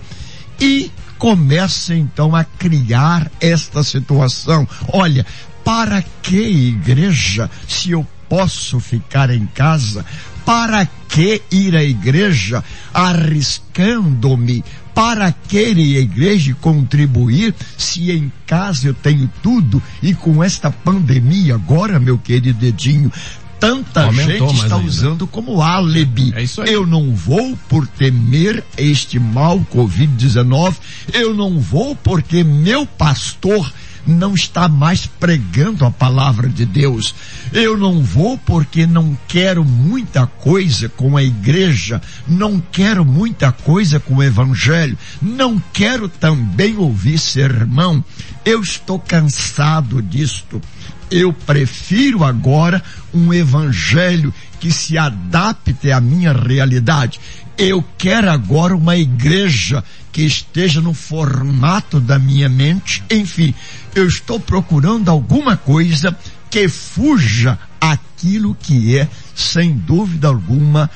e começa então a criar esta situação. Olha, para que igreja se eu posso ficar em casa? Para que ir à igreja arriscando-me? Para que ir à igreja contribuir se em casa eu tenho tudo e com esta pandemia agora, meu querido Edinho, tanta Aumentou gente está ainda. usando como álibi. É isso aí. Eu não vou por temer este mal Covid-19, eu não vou porque meu pastor não está mais pregando a palavra de Deus. Eu não vou porque não quero muita coisa com a igreja, não quero muita coisa com o evangelho, não quero também ouvir sermão. Eu estou cansado disto. Eu prefiro agora um evangelho que se adapte à minha realidade. Eu quero agora uma igreja que esteja no formato da minha mente. Enfim, eu estou procurando alguma coisa que fuja aquilo que é, sem dúvida alguma,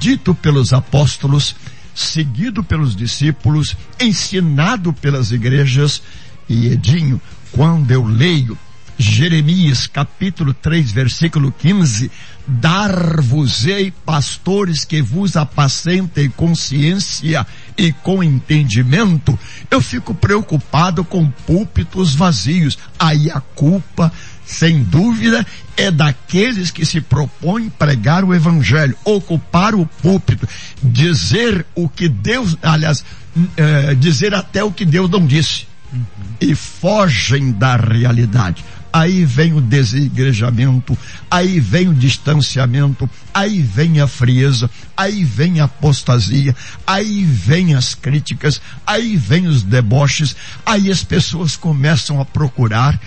dito pelos apóstolos, seguido pelos discípulos, ensinado pelas igrejas. E Edinho, quando eu leio Jeremias capítulo 3 versículo 15, dar-vos-ei pastores que vos apacentem com ciência e com entendimento, eu fico preocupado com púlpitos vazios. Aí a culpa, sem dúvida, é daqueles que se propõem pregar o evangelho, ocupar o púlpito, dizer o que Deus, aliás, é, dizer até o que Deus não disse. Uhum. E fogem da realidade aí vem o desigrejamento, aí vem o distanciamento, aí vem a frieza, aí vem a apostasia, aí vem as críticas, aí vem os deboches, aí as pessoas começam a procurar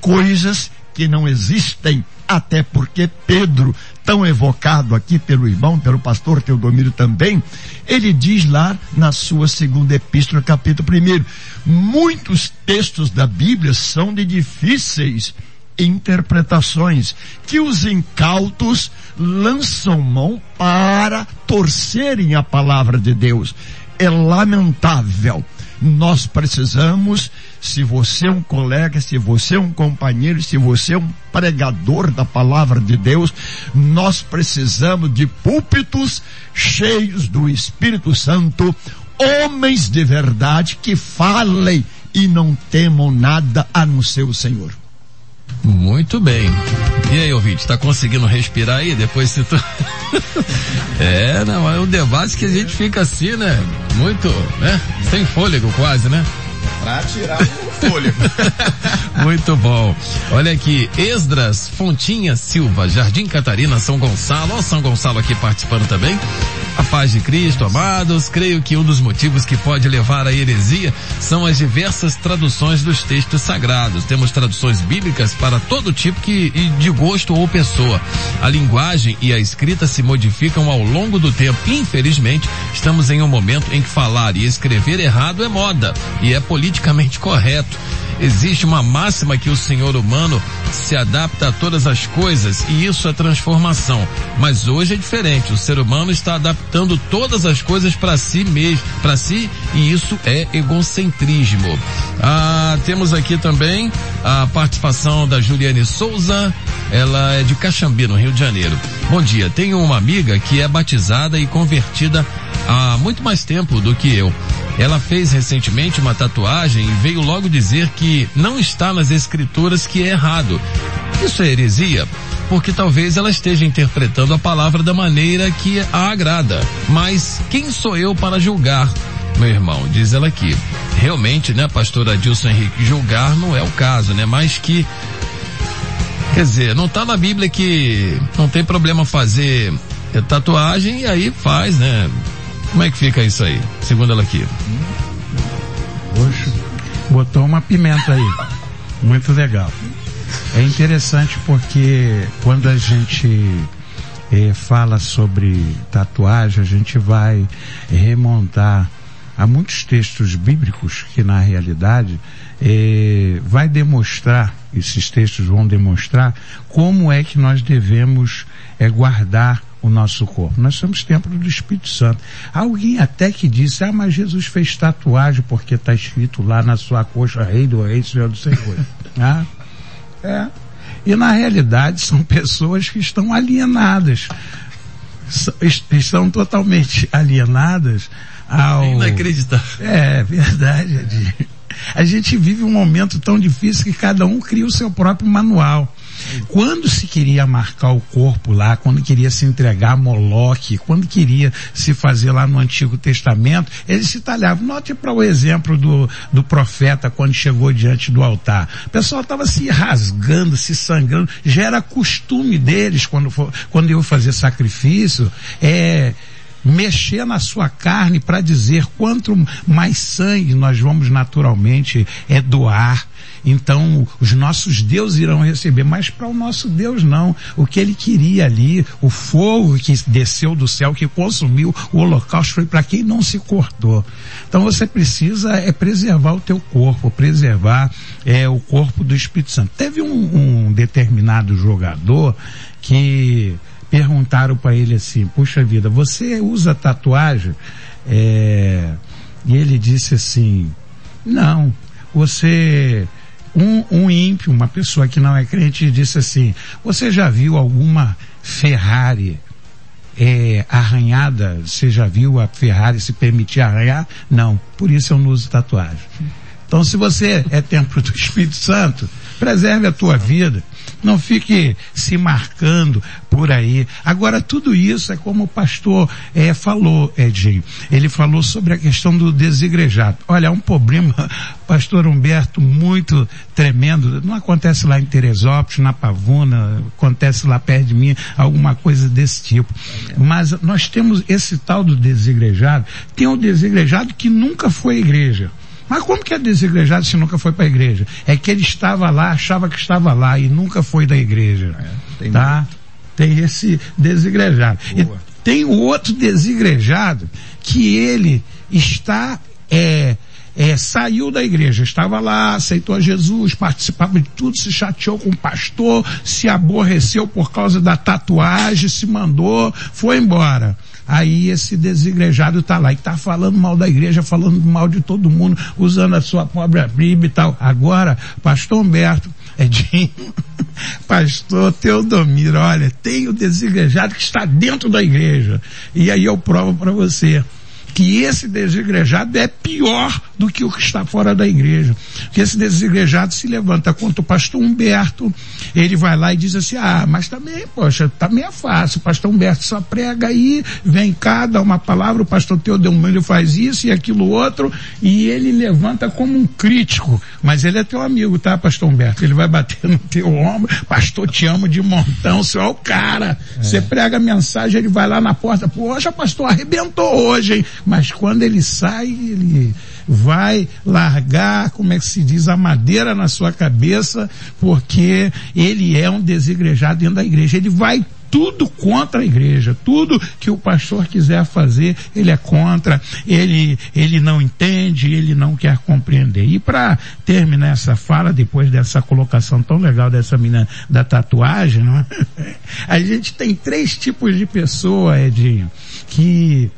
coisas que não existem, até porque Pedro, tão evocado aqui pelo irmão, pelo pastor Teodomiro também, ele diz lá na sua segunda epístola, capítulo primeiro, muitos textos da Bíblia são de difíceis interpretações que os incautos lançam mão para torcerem a palavra de Deus. É lamentável nós precisamos, se você é um colega, se você é um companheiro, se você é um pregador da palavra de Deus, nós precisamos de púlpitos cheios do Espírito Santo, homens de verdade que falem e não temam nada a não ser o Senhor. Muito bem. E aí, ouvinte, tá conseguindo respirar aí? Depois se tu... é, não, é um debate que a gente fica assim, né? Muito, né? Sem fôlego quase, né? Pra tirar o fôlego. Muito bom. Olha aqui, Esdras Fontinha Silva, Jardim Catarina, São Gonçalo. Ó, São Gonçalo aqui participando também. A paz de Cristo, amados. Creio que um dos motivos que pode levar à heresia são as diversas traduções dos textos sagrados. Temos traduções bíblicas para todo tipo que, de gosto ou pessoa. A linguagem e a escrita se modificam ao longo do tempo. Infelizmente, estamos em um momento em que falar e escrever errado é moda e é politicamente correto. Existe uma máxima que o senhor humano se adapta a todas as coisas e isso é transformação. Mas hoje é diferente. O ser humano está adaptando todas as coisas para si mesmo, para si, e isso é egocentrismo. Ah, temos aqui também a participação da Juliane Souza. Ela é de Caxambi, no Rio de Janeiro. Bom dia. Tenho uma amiga que é batizada e convertida há muito mais tempo do que eu. Ela fez recentemente uma tatuagem e veio logo dizer que não está nas escrituras que é errado. Isso é heresia? Porque talvez ela esteja interpretando a palavra da maneira que a agrada. Mas quem sou eu para julgar? Meu irmão, diz ela aqui. Realmente, né, pastora Adilson Henrique, julgar não é o caso, né? Mas que Quer dizer, não está na Bíblia que não tem problema fazer tatuagem e aí faz, né? Como é que fica isso aí, segundo ela aqui? Poxa, botou uma pimenta aí. Muito legal. É interessante porque quando a gente eh, fala sobre tatuagem, a gente vai remontar a muitos textos bíblicos que na realidade eh, vai demonstrar, esses textos vão demonstrar como é que nós devemos eh, guardar o nosso corpo. Nós somos templo do Espírito Santo. Alguém até que disse, ah, mas Jesus fez tatuagem porque está escrito lá na sua coxa, Rei do Rei, Senhor do Senhor. ah, é. E na realidade são pessoas que estão alienadas. Estão totalmente alienadas ao... Inacreditável. É, verdade, A gente vive um momento tão difícil que cada um cria o seu próprio manual. Quando se queria marcar o corpo lá, quando queria se entregar a Moloque, quando queria se fazer lá no Antigo Testamento, eles se talhavam. Note para o exemplo do, do profeta quando chegou diante do altar. O pessoal estava se rasgando, se sangrando. Já era costume deles quando, for, quando iam fazer sacrifício. É, mexer na sua carne para dizer quanto mais sangue nós vamos naturalmente é doar. Então, os nossos deuses irão receber, mas para o nosso Deus não. O que ele queria ali, o fogo que desceu do céu, que consumiu o holocausto, foi para quem não se cortou. Então você precisa é preservar o teu corpo, preservar é, o corpo do Espírito Santo. Teve um, um determinado jogador que perguntaram para ele assim, puxa vida, você usa tatuagem? É, e ele disse assim, não, você, um, um ímpio, uma pessoa que não é crente, disse assim, você já viu alguma Ferrari é, arranhada? Você já viu a Ferrari se permitir arranhar? Não, por isso eu não uso tatuagem. Então se você é templo do Espírito Santo, preserve a tua vida. Não fique se marcando por aí. Agora, tudo isso é como o pastor é, falou, Edinho. Ele falou sobre a questão do desigrejado. Olha, é um problema, pastor Humberto, muito tremendo. Não acontece lá em Teresópolis, na Pavuna, acontece lá perto de mim, alguma coisa desse tipo. Mas nós temos esse tal do desigrejado. Tem o um desigrejado que nunca foi igreja. Mas como que é desigrejado se nunca foi para a igreja? É que ele estava lá, achava que estava lá e nunca foi da igreja. É, tem tá? Muito. Tem esse desigrejado. Tem o outro desigrejado que ele está é, é, saiu da igreja, estava lá, aceitou a Jesus, participava de tudo, se chateou com o pastor, se aborreceu por causa da tatuagem, se mandou, foi embora. Aí esse desigrejado está lá e está falando mal da igreja, falando mal de todo mundo, usando a sua pobre Bíblia e tal. Agora, pastor Humberto, Edinho, pastor Teodomiro, olha, tem o desigrejado que está dentro da igreja. E aí eu provo para você que esse desigrejado é pior do que o que está fora da igreja. Que esse desigrejado se levanta contra o pastor Humberto, ele vai lá e diz assim, ah, mas também, poxa, também é fácil, o pastor Humberto só prega aí, vem cá, dá uma palavra, o pastor Teodomiro faz isso e aquilo outro, e ele levanta como um crítico, mas ele é teu amigo, tá, pastor Humberto? Ele vai bater no teu ombro, pastor, te amo de montão, você é o cara. É. Você prega a mensagem, ele vai lá na porta, poxa, pastor, arrebentou hoje, hein? Mas quando ele sai, ele vai largar, como é que se diz, a madeira na sua cabeça, porque ele é um desigrejado dentro da igreja. Ele vai tudo contra a igreja, tudo que o pastor quiser fazer, ele é contra, ele, ele não entende, ele não quer compreender. E para terminar essa fala, depois dessa colocação tão legal dessa menina da tatuagem, é? a gente tem três tipos de pessoa, Edinho, que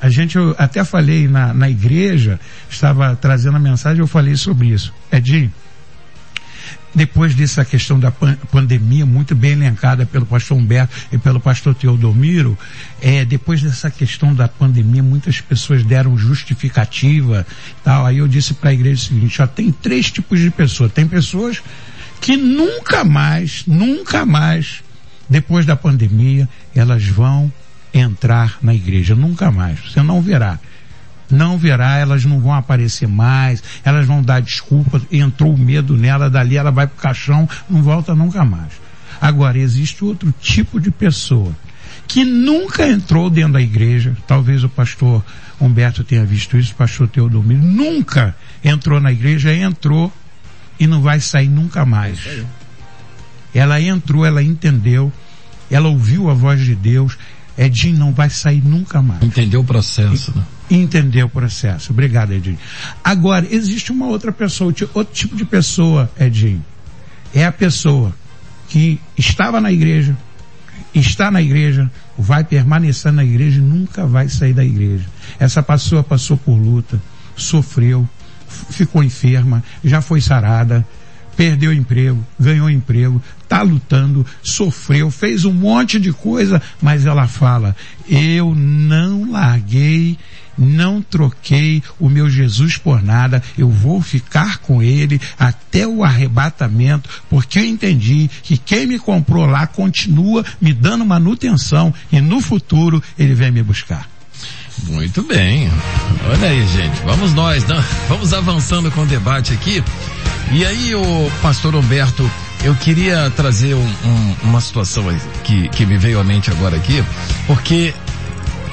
a gente, eu até falei na, na igreja, estava trazendo a mensagem, eu falei sobre isso. Edinho, depois dessa questão da pan pandemia, muito bem elencada pelo pastor Humberto e pelo pastor Teodomiro, é, depois dessa questão da pandemia, muitas pessoas deram justificativa tal. Aí eu disse para a igreja o seguinte, já tem três tipos de pessoas. Tem pessoas que nunca mais, nunca mais, depois da pandemia, elas vão entrar na igreja, nunca mais. Você não verá. Não verá, elas não vão aparecer mais, elas vão dar desculpas, entrou o medo nela, dali ela vai pro caixão, não volta nunca mais. Agora, existe outro tipo de pessoa que nunca entrou dentro da igreja, talvez o pastor Humberto tenha visto isso, o pastor Teodomiro, nunca entrou na igreja, entrou e não vai sair nunca mais. Ela entrou, ela entendeu, ela ouviu a voz de Deus, Edinho não vai sair nunca mais. Entendeu o processo, né? Entendeu o processo. Obrigado, Edinho. Agora, existe uma outra pessoa, outro tipo de pessoa, Edinho. É a pessoa que estava na igreja, está na igreja, vai permanecer na igreja e nunca vai sair da igreja. Essa pessoa passou por luta, sofreu, ficou enferma, já foi sarada, perdeu emprego, ganhou emprego, está lutando, sofreu, fez um monte de coisa, mas ela fala, eu não larguei, não troquei o meu Jesus por nada, eu vou ficar com ele até o arrebatamento, porque eu entendi que quem me comprou lá continua me dando manutenção e no futuro ele vem me buscar. Muito bem. Olha aí, gente. Vamos nós, né? vamos avançando com o debate aqui. E aí, o pastor Humberto, eu queria trazer um, um, uma situação que, que me veio à mente agora aqui, porque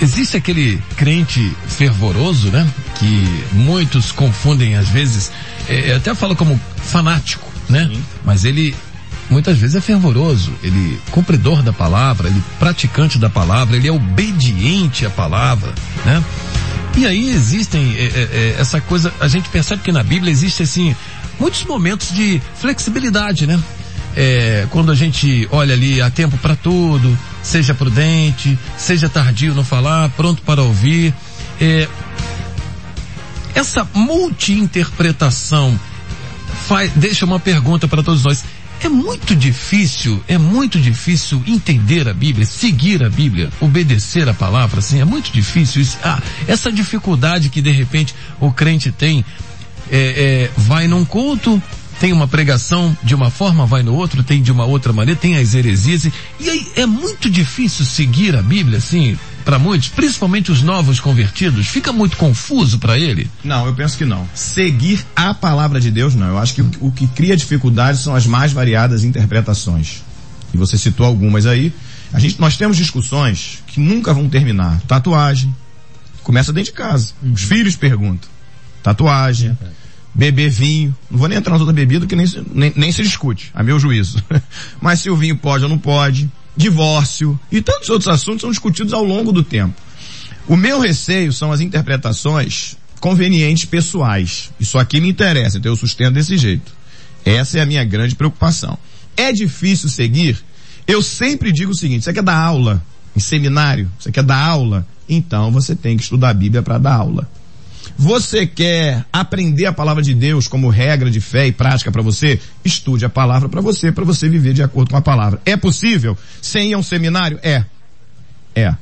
existe aquele crente fervoroso, né? Que muitos confundem às vezes, é, até falo como fanático, né? Sim. Mas ele muitas vezes é fervoroso, ele cumpridor da palavra, ele praticante da palavra, ele é obediente à palavra, né? E aí existem é, é, é, essa coisa, a gente percebe que na Bíblia existe assim muitos momentos de flexibilidade, né? É, quando a gente olha ali, há tempo para tudo, seja prudente, seja tardio no falar, pronto para ouvir. É, essa multi-interpretação deixa uma pergunta para todos nós. É muito difícil, é muito difícil entender a Bíblia, seguir a Bíblia, obedecer a palavra, assim, é muito difícil isso. Ah, essa dificuldade que de repente o crente tem, é, é, vai num culto, tem uma pregação de uma forma, vai no outro, tem de uma outra maneira, tem as heresias, e aí é muito difícil seguir a Bíblia, assim, para muitos, principalmente os novos convertidos, fica muito confuso para ele? Não, eu penso que não. Seguir a palavra de Deus, não. Eu acho que o, o que cria dificuldade são as mais variadas interpretações. E você citou algumas aí. A gente, nós temos discussões que nunca vão terminar. Tatuagem. Começa dentro de casa. Uhum. Os filhos perguntam. Tatuagem. É beber vinho. Não vou nem entrar nas outras bebidas que nem, nem, nem se discute, a meu juízo. Mas se o vinho pode ou não pode divórcio e tantos outros assuntos são discutidos ao longo do tempo. O meu receio são as interpretações convenientes pessoais. Isso aqui me interessa, então eu sustento desse jeito. Essa é a minha grande preocupação. É difícil seguir? Eu sempre digo o seguinte, você quer dar aula em seminário? Você quer dar aula? Então você tem que estudar a Bíblia para dar aula. Você quer aprender a palavra de Deus como regra de fé e prática para você? Estude a palavra para você, para você viver de acordo com a palavra. É possível sem ir a um seminário? É. É.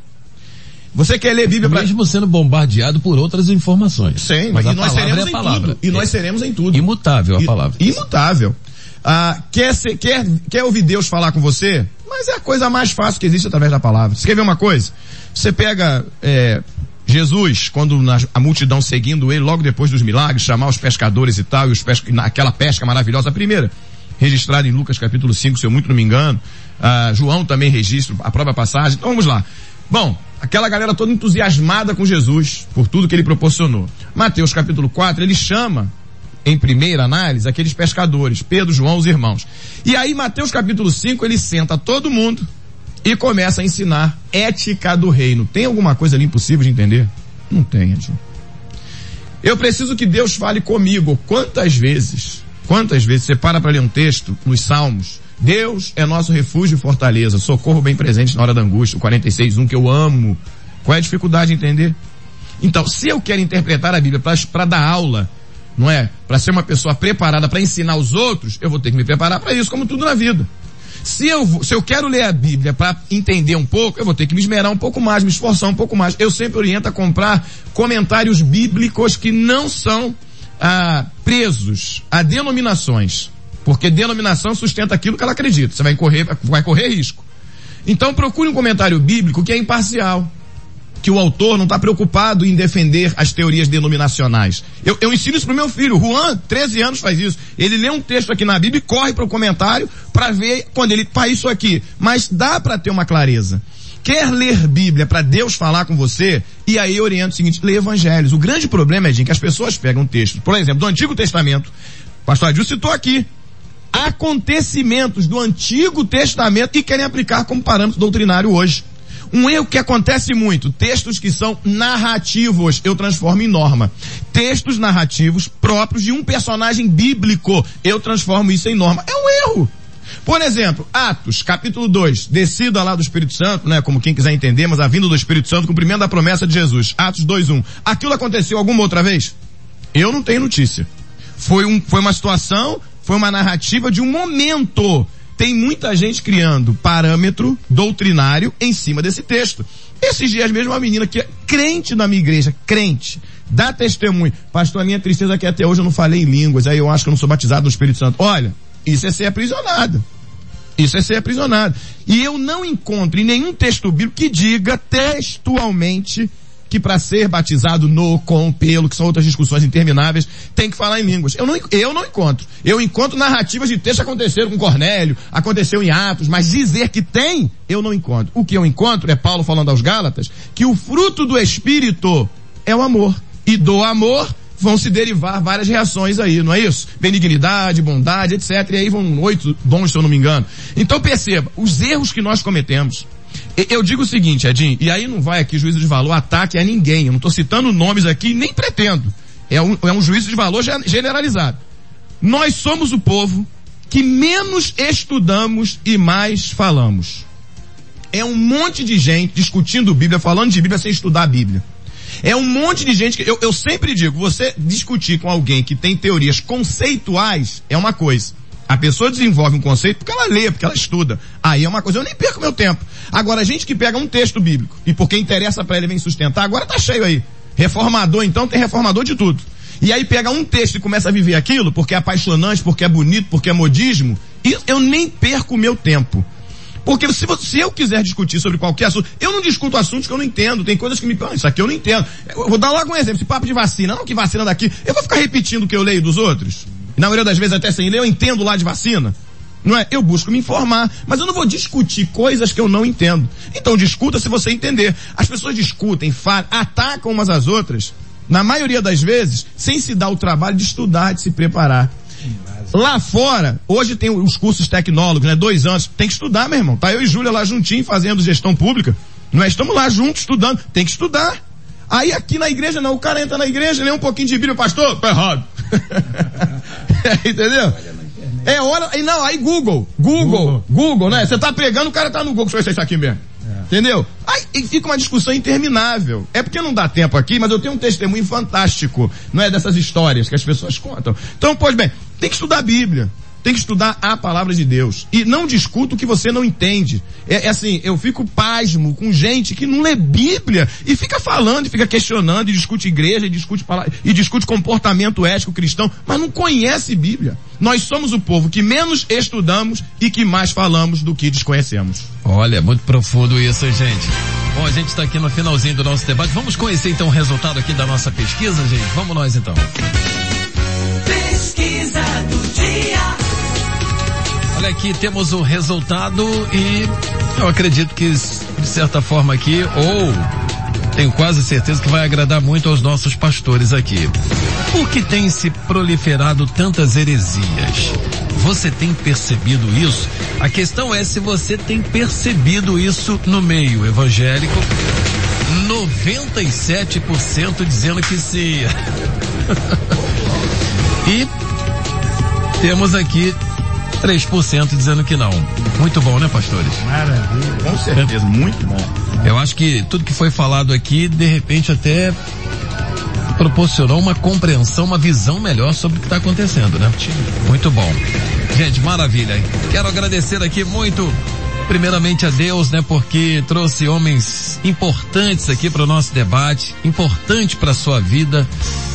Você quer ler Bíblia para mesmo sendo bombardeado por outras informações. Sim, mas e nós seremos é em palavra. tudo. E é. nós seremos em tudo. Imutável a palavra. Imutável. Ah, quer, ser, quer, quer ouvir Deus falar com você? Mas é a coisa mais fácil que existe através da palavra. Você quer ver uma coisa? Você pega é, Jesus, quando a multidão seguindo ele, logo depois dos milagres, chamar os pescadores e tal, e os pesca, naquela pesca maravilhosa, a primeira, registrada em Lucas capítulo 5, se eu muito não me engano, ah, João também registra a própria passagem. Então vamos lá. Bom, aquela galera toda entusiasmada com Jesus, por tudo que ele proporcionou. Mateus capítulo 4, ele chama, em primeira análise, aqueles pescadores, Pedro, João, os irmãos. E aí, Mateus capítulo 5, ele senta todo mundo, e começa a ensinar ética do reino. Tem alguma coisa ali impossível de entender? Não tem, Edinho. Eu preciso que Deus fale comigo. Quantas vezes, quantas vezes você para para ler um texto nos Salmos? Deus é nosso refúgio e fortaleza, socorro bem presente na hora da angústia, o 46.1 que eu amo. Qual é a dificuldade de entender? Então, se eu quero interpretar a Bíblia para dar aula, não é? Para ser uma pessoa preparada para ensinar os outros, eu vou ter que me preparar para isso, como tudo na vida. Se eu, se eu quero ler a Bíblia para entender um pouco, eu vou ter que me esmerar um pouco mais, me esforçar um pouco mais. Eu sempre oriento a comprar comentários bíblicos que não são ah, presos a denominações. Porque denominação sustenta aquilo que ela acredita. Você vai correr, vai correr risco. Então procure um comentário bíblico que é imparcial que o autor não está preocupado em defender as teorias denominacionais. Eu, eu ensino isso pro meu filho. Juan, 13 anos, faz isso. Ele lê um texto aqui na Bíblia e corre para o comentário para ver quando ele faz isso aqui. Mas dá para ter uma clareza. Quer ler Bíblia para Deus falar com você? E aí eu oriento o seguinte, lê evangelhos. O grande problema é, que as pessoas pegam textos, por exemplo, do Antigo Testamento. Pastor Adil citou aqui. Acontecimentos do Antigo Testamento e querem aplicar como parâmetro doutrinário hoje. Um erro que acontece muito, textos que são narrativos, eu transformo em norma. Textos narrativos próprios de um personagem bíblico, eu transformo isso em norma. É um erro. Por exemplo, Atos, capítulo 2, descida lá do Espírito Santo, né, como quem quiser entender, mas a vinda do Espírito Santo, cumprimento da promessa de Jesus. Atos 2:1. Aquilo aconteceu alguma outra vez? Eu não tenho notícia. Foi um, foi uma situação, foi uma narrativa de um momento tem muita gente criando parâmetro doutrinário em cima desse texto. Esses dias mesmo uma menina que é crente na minha igreja, crente, dá testemunho. Pastor, a minha tristeza é que até hoje eu não falei em línguas, aí eu acho que eu não sou batizado no Espírito Santo. Olha, isso é ser aprisionado. Isso é ser aprisionado. E eu não encontro em nenhum texto bíblico que diga textualmente que para ser batizado no, com, pelo, que são outras discussões intermináveis, tem que falar em línguas. Eu não, eu não encontro. Eu encontro narrativas de textos que aconteceram com Cornélio, aconteceu em Atos, mas dizer que tem, eu não encontro. O que eu encontro é Paulo falando aos Gálatas que o fruto do Espírito é o amor. E do amor vão se derivar várias reações aí, não é isso? Benignidade, bondade, etc. E aí vão oito dons, se eu não me engano. Então perceba, os erros que nós cometemos, eu digo o seguinte, Edinho, e aí não vai aqui juízo de valor ataque a ninguém. Eu não estou citando nomes aqui, nem pretendo. É um, é um juízo de valor generalizado. Nós somos o povo que menos estudamos e mais falamos. É um monte de gente discutindo Bíblia, falando de Bíblia sem estudar a Bíblia. É um monte de gente que, eu, eu sempre digo, você discutir com alguém que tem teorias conceituais é uma coisa. A pessoa desenvolve um conceito porque ela lê, porque ela estuda. Aí é uma coisa, eu nem perco meu tempo. Agora, a gente que pega um texto bíblico e porque interessa para ele vem sustentar, agora tá cheio aí. Reformador, então, tem reformador de tudo. E aí pega um texto e começa a viver aquilo, porque é apaixonante, porque é bonito, porque é modismo, e eu nem perco meu tempo. Porque se, se, eu quiser discutir sobre qualquer assunto, eu não discuto assuntos que eu não entendo. Tem coisas que me. Ah, isso aqui eu não entendo. Eu vou dar logo um exemplo. Esse papo de vacina. Não, que vacina daqui. Eu vou ficar repetindo o que eu leio dos outros? Na maioria das vezes até sem ler, eu entendo lá de vacina. Não é? Eu busco me informar, mas eu não vou discutir coisas que eu não entendo. Então discuta se você entender. As pessoas discutem, falam, atacam umas às outras, na maioria das vezes, sem se dar o trabalho de estudar, de se preparar. Lá fora, hoje tem os cursos tecnólogos, né? Dois anos. Tem que estudar, meu irmão. Tá eu e Júlia lá juntinho fazendo gestão pública. Não é? Estamos lá juntos estudando. Tem que estudar. Aí aqui na igreja não, o cara entra na igreja, lê um pouquinho de Bíblia, pastor, tá errado. Entendeu? É hora, e não, aí Google, Google, Google, Google né? Você tá pregando, o cara tá no Google, deixa eu é isso aqui mesmo. É. Entendeu? Aí fica uma discussão interminável. É porque não dá tempo aqui, mas eu tenho um testemunho fantástico, não é dessas histórias que as pessoas contam. Então, pois bem, tem que estudar a Bíblia tem que estudar a palavra de Deus. E não discuta o que você não entende. É, é, assim, eu fico pasmo com gente que não lê Bíblia e fica falando, e fica questionando, e discute igreja, e discute palavra, e discute comportamento ético cristão, mas não conhece Bíblia. Nós somos o povo que menos estudamos e que mais falamos do que desconhecemos. Olha, muito profundo isso, gente. Bom, a gente está aqui no finalzinho do nosso debate. Vamos conhecer então o resultado aqui da nossa pesquisa, gente? Vamos nós então. Pesquisa do dia. Olha aqui, temos o resultado e eu acredito que de certa forma aqui, ou tenho quase certeza que vai agradar muito aos nossos pastores aqui. Por que tem se proliferado tantas heresias? Você tem percebido isso? A questão é se você tem percebido isso no meio evangélico. 97% dizendo que sim. e temos aqui 3% dizendo que não. Muito bom, né, pastores? Maravilha. Com certeza, muito bom. Eu acho que tudo que foi falado aqui, de repente até proporcionou uma compreensão, uma visão melhor sobre o que está acontecendo, né? Muito bom. Gente, maravilha. Quero agradecer aqui muito primeiramente a Deus, né, porque trouxe homens importantes aqui para o nosso debate, importante para a sua vida,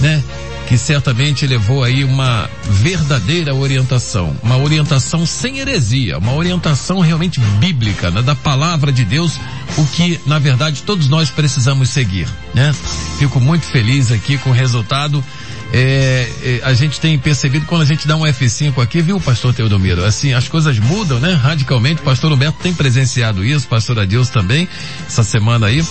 né? Que certamente levou aí uma verdadeira orientação, uma orientação sem heresia, uma orientação realmente bíblica, né, da palavra de Deus, o que na verdade todos nós precisamos seguir, né? Fico muito feliz aqui com o resultado. É, é, a gente tem percebido quando a gente dá um F5 aqui, viu, pastor Teodomiro? Assim, as coisas mudam, né? Radicalmente. Pastor Humberto tem presenciado isso, pastor Adilson também, essa semana aí.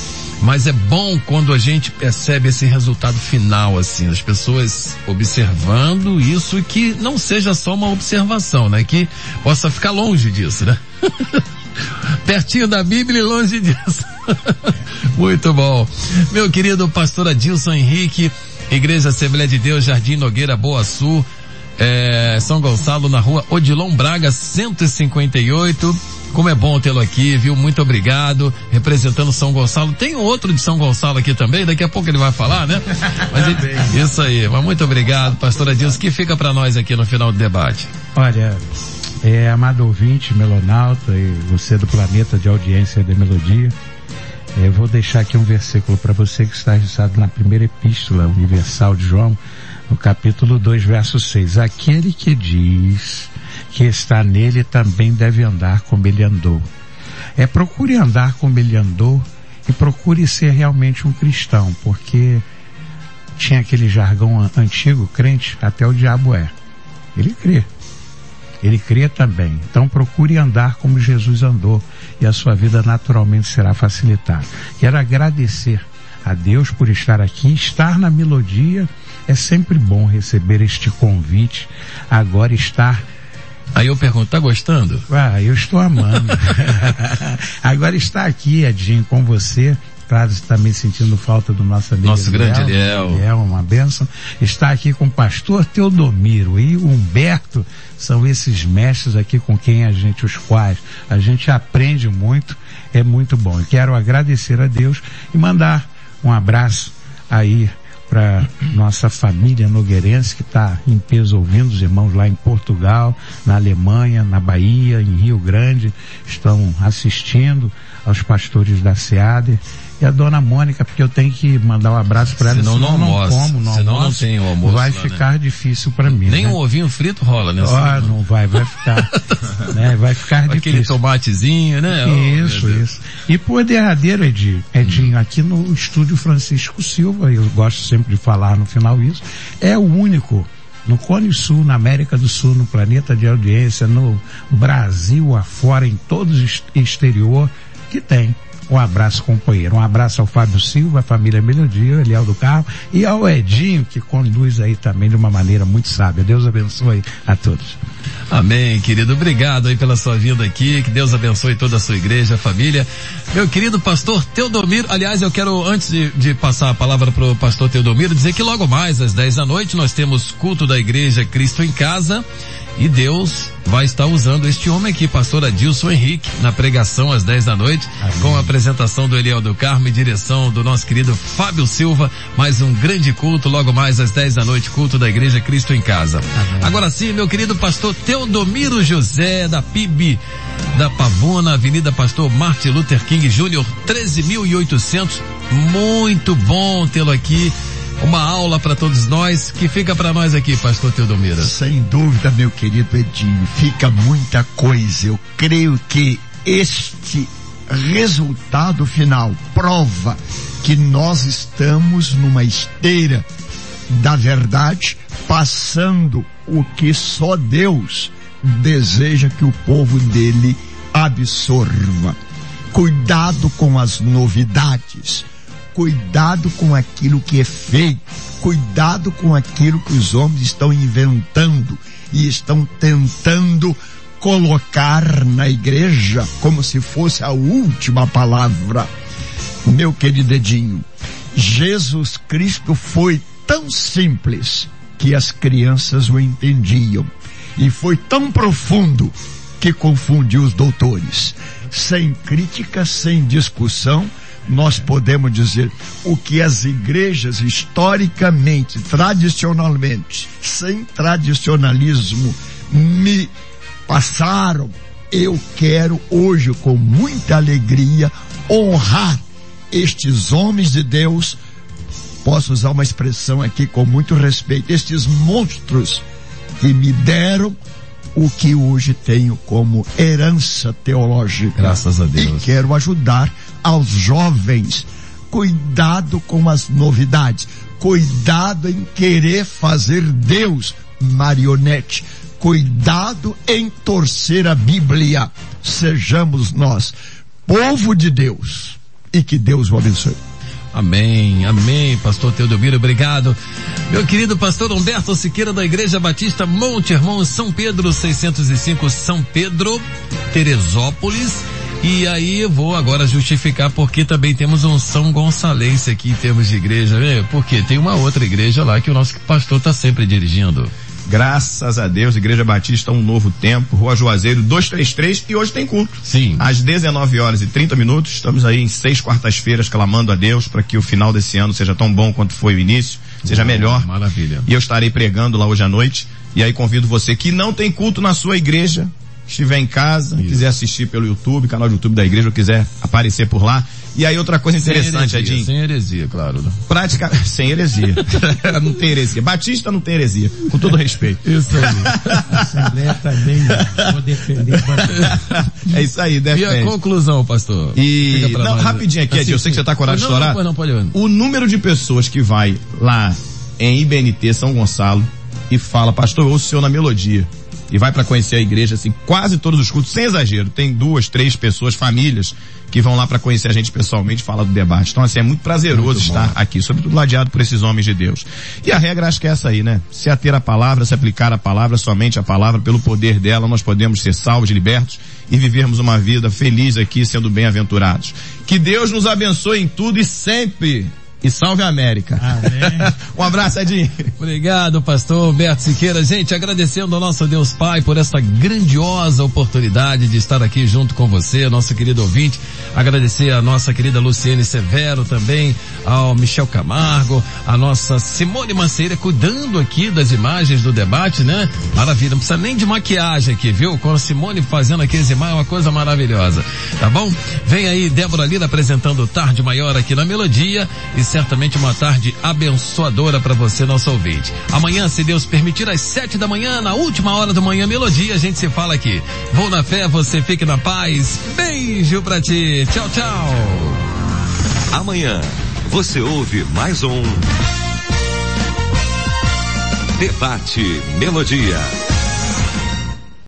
Mas é bom quando a gente percebe esse resultado final, assim, as pessoas observando isso e que não seja só uma observação, né? Que possa ficar longe disso, né? Pertinho da Bíblia e longe disso. Muito bom. Meu querido pastor Adilson Henrique, Igreja Assembleia de Deus, Jardim Nogueira, Boa Sul, é, São Gonçalo, na rua Odilon Braga, 158. Como é bom tê-lo aqui, viu? Muito obrigado. Representando São Gonçalo. Tem outro de São Gonçalo aqui também, daqui a pouco ele vai falar, né? Mas ele, isso aí. Mas muito obrigado, pastora Dilson. que fica para nós aqui no final do debate? Olha, é, amado ouvinte, melonauta e você do planeta de audiência de melodia, eu vou deixar aqui um versículo para você que está registrado na primeira epístola universal de João, no capítulo 2, verso 6. Aquele que diz que está nele também deve andar como ele andou. É procure andar como ele andou e procure ser realmente um cristão, porque tinha aquele jargão antigo, crente, até o diabo é. Ele crê. Ele crê também. Então procure andar como Jesus andou e a sua vida naturalmente será facilitada. Quero agradecer a Deus por estar aqui, estar na melodia. É sempre bom receber este convite. Agora estar Aí eu pergunto, tá gostando? Ah, eu estou amando. Agora está aqui, Edinho, com você. Claro, também sentindo falta do nosso amigo Nosso Eliel, grande Eliel. Eliel, uma benção. Está aqui com o pastor Teodomiro e o Humberto. São esses mestres aqui com quem a gente, os quais a gente aprende muito. É muito bom. Eu quero agradecer a Deus e mandar um abraço aí para nossa família nogueirense que está em peso ouvindo, os irmãos lá em Portugal, na Alemanha, na Bahia, em Rio Grande, estão assistindo aos pastores da SEADER e a dona Mônica, porque eu tenho que mandar um abraço para ela, senão, senão não, não como, não senão almoço, não tem o almoço. Vai lá, ficar né? difícil para mim. Nem né? um ovinho frito rola, né? Ah, não vai, vai ficar, né? Vai ficar Aquele difícil. Aquele tomatezinho, né? Isso, oh, isso. E por derradeiro, Edinho, Edinho, hum. aqui no estúdio Francisco Silva, eu gosto sempre de falar no final isso, é o único no Cone Sul, na América do Sul, no planeta de audiência, no Brasil afora, em todo o exterior, que tem um abraço, companheiro. Um abraço ao Fábio Silva, a família Melodia, Eliel do Carro, e ao Edinho, que conduz aí também de uma maneira muito sábia. Deus abençoe a todos. Amém, querido. Obrigado aí pela sua vinda aqui. Que Deus abençoe toda a sua igreja, a família. Meu querido pastor Teodomiro, aliás, eu quero, antes de, de passar a palavra para o pastor Teodomiro, dizer que logo mais às 10 da noite nós temos culto da igreja Cristo em Casa. E Deus vai estar usando este homem aqui, pastor Adilson Henrique, na pregação às 10 da noite, Amém. com a apresentação do Eliel do Carmo e direção do nosso querido Fábio Silva. Mais um grande culto, logo mais às 10 da noite, culto da Igreja Cristo em Casa. Amém. Agora sim, meu querido pastor Teodomiro José, da PIB, da Pavona, Avenida Pastor Martin Luther King Jr., 13.800. Muito bom tê-lo aqui uma aula para todos nós. Que fica para nós aqui, pastor Teodomira? Sem dúvida, meu querido Edinho, fica muita coisa. Eu creio que este resultado final prova que nós estamos numa esteira da verdade, passando o que só Deus deseja que o povo dele absorva. Cuidado com as novidades cuidado com aquilo que é feito, cuidado com aquilo que os homens estão inventando e estão tentando colocar na igreja como se fosse a última palavra. Meu querido Edinho, Jesus Cristo foi tão simples que as crianças o entendiam e foi tão profundo que confundiu os doutores. Sem crítica, sem discussão, nós podemos dizer o que as igrejas historicamente, tradicionalmente, sem tradicionalismo, me passaram. Eu quero hoje, com muita alegria, honrar estes homens de Deus. Posso usar uma expressão aqui com muito respeito, estes monstros que me deram o que hoje tenho como herança teológica. Graças a Deus. E quero ajudar aos jovens. Cuidado com as novidades. Cuidado em querer fazer Deus marionete. Cuidado em torcer a Bíblia. Sejamos nós, povo de Deus. E que Deus o abençoe. Amém, amém, pastor Teodomiro, obrigado. Meu querido pastor Humberto Siqueira da Igreja Batista Monte Irmão São Pedro 605 São Pedro, Teresópolis. E aí eu vou agora justificar porque também temos um São Gonçalense aqui em termos de igreja, né? Porque tem uma outra igreja lá que o nosso pastor está sempre dirigindo. Graças a Deus, Igreja Batista Um Novo Tempo, Rua Juazeiro 233 e hoje tem culto. Sim. Às 19 horas e 30 minutos, estamos aí em seis quartas-feiras clamando a Deus para que o final desse ano seja tão bom quanto foi o início, seja melhor. Maravilha. E eu estarei pregando lá hoje à noite. E aí convido você que não tem culto na sua igreja, estiver em casa, Isso. quiser assistir pelo YouTube, canal do YouTube da igreja, ou quiser aparecer por lá. E aí outra coisa interessante, sem heresia, Edinho. Sem heresia, claro. Prática, sem heresia. não tem heresia. Batista não tem heresia, com todo respeito. Isso aí. A Assembleia também vou defender. é isso aí, defende. E a conclusão, pastor? E, não, nós. rapidinho aqui, Edinho, eu sei que você tá com hora de estourar. Não, não, pode, o número de pessoas que vai lá em IBNT São Gonçalo e fala, pastor, eu ouço o senhor na melodia e vai para conhecer a igreja, assim, quase todos os cultos, sem exagero. Tem duas, três pessoas, famílias, que vão lá para conhecer a gente pessoalmente, fala do debate. Então, assim, é muito prazeroso muito estar aqui, sobretudo ladeado por esses homens de Deus. E a regra acho que é essa aí, né? Se ater a palavra, se aplicar a palavra, somente a palavra, pelo poder dela, nós podemos ser salvos, libertos e vivermos uma vida feliz aqui, sendo bem-aventurados. Que Deus nos abençoe em tudo e sempre e salve a América. Amém. um abraço, Edinho. Obrigado, pastor Humberto Siqueira. Gente, agradecendo ao nosso Deus Pai por esta grandiosa oportunidade de estar aqui junto com você, nosso querido ouvinte. Agradecer a nossa querida Luciene Severo também, ao Michel Camargo, a nossa Simone Manceira cuidando aqui das imagens do debate, né? Maravilha, não precisa nem de maquiagem aqui, viu? Com a Simone fazendo aqui as imagens, é uma coisa maravilhosa. Tá bom? Vem aí Débora Lira apresentando Tarde Maior aqui na Melodia e certamente uma tarde abençoadora para você, nosso ouvinte. Amanhã, se Deus permitir, às sete da manhã, na última hora da manhã, melodia, a gente se fala aqui. Vou na fé, você fique na paz. Beijo pra ti. Tchau, tchau. Amanhã, você ouve mais um Debate Melodia.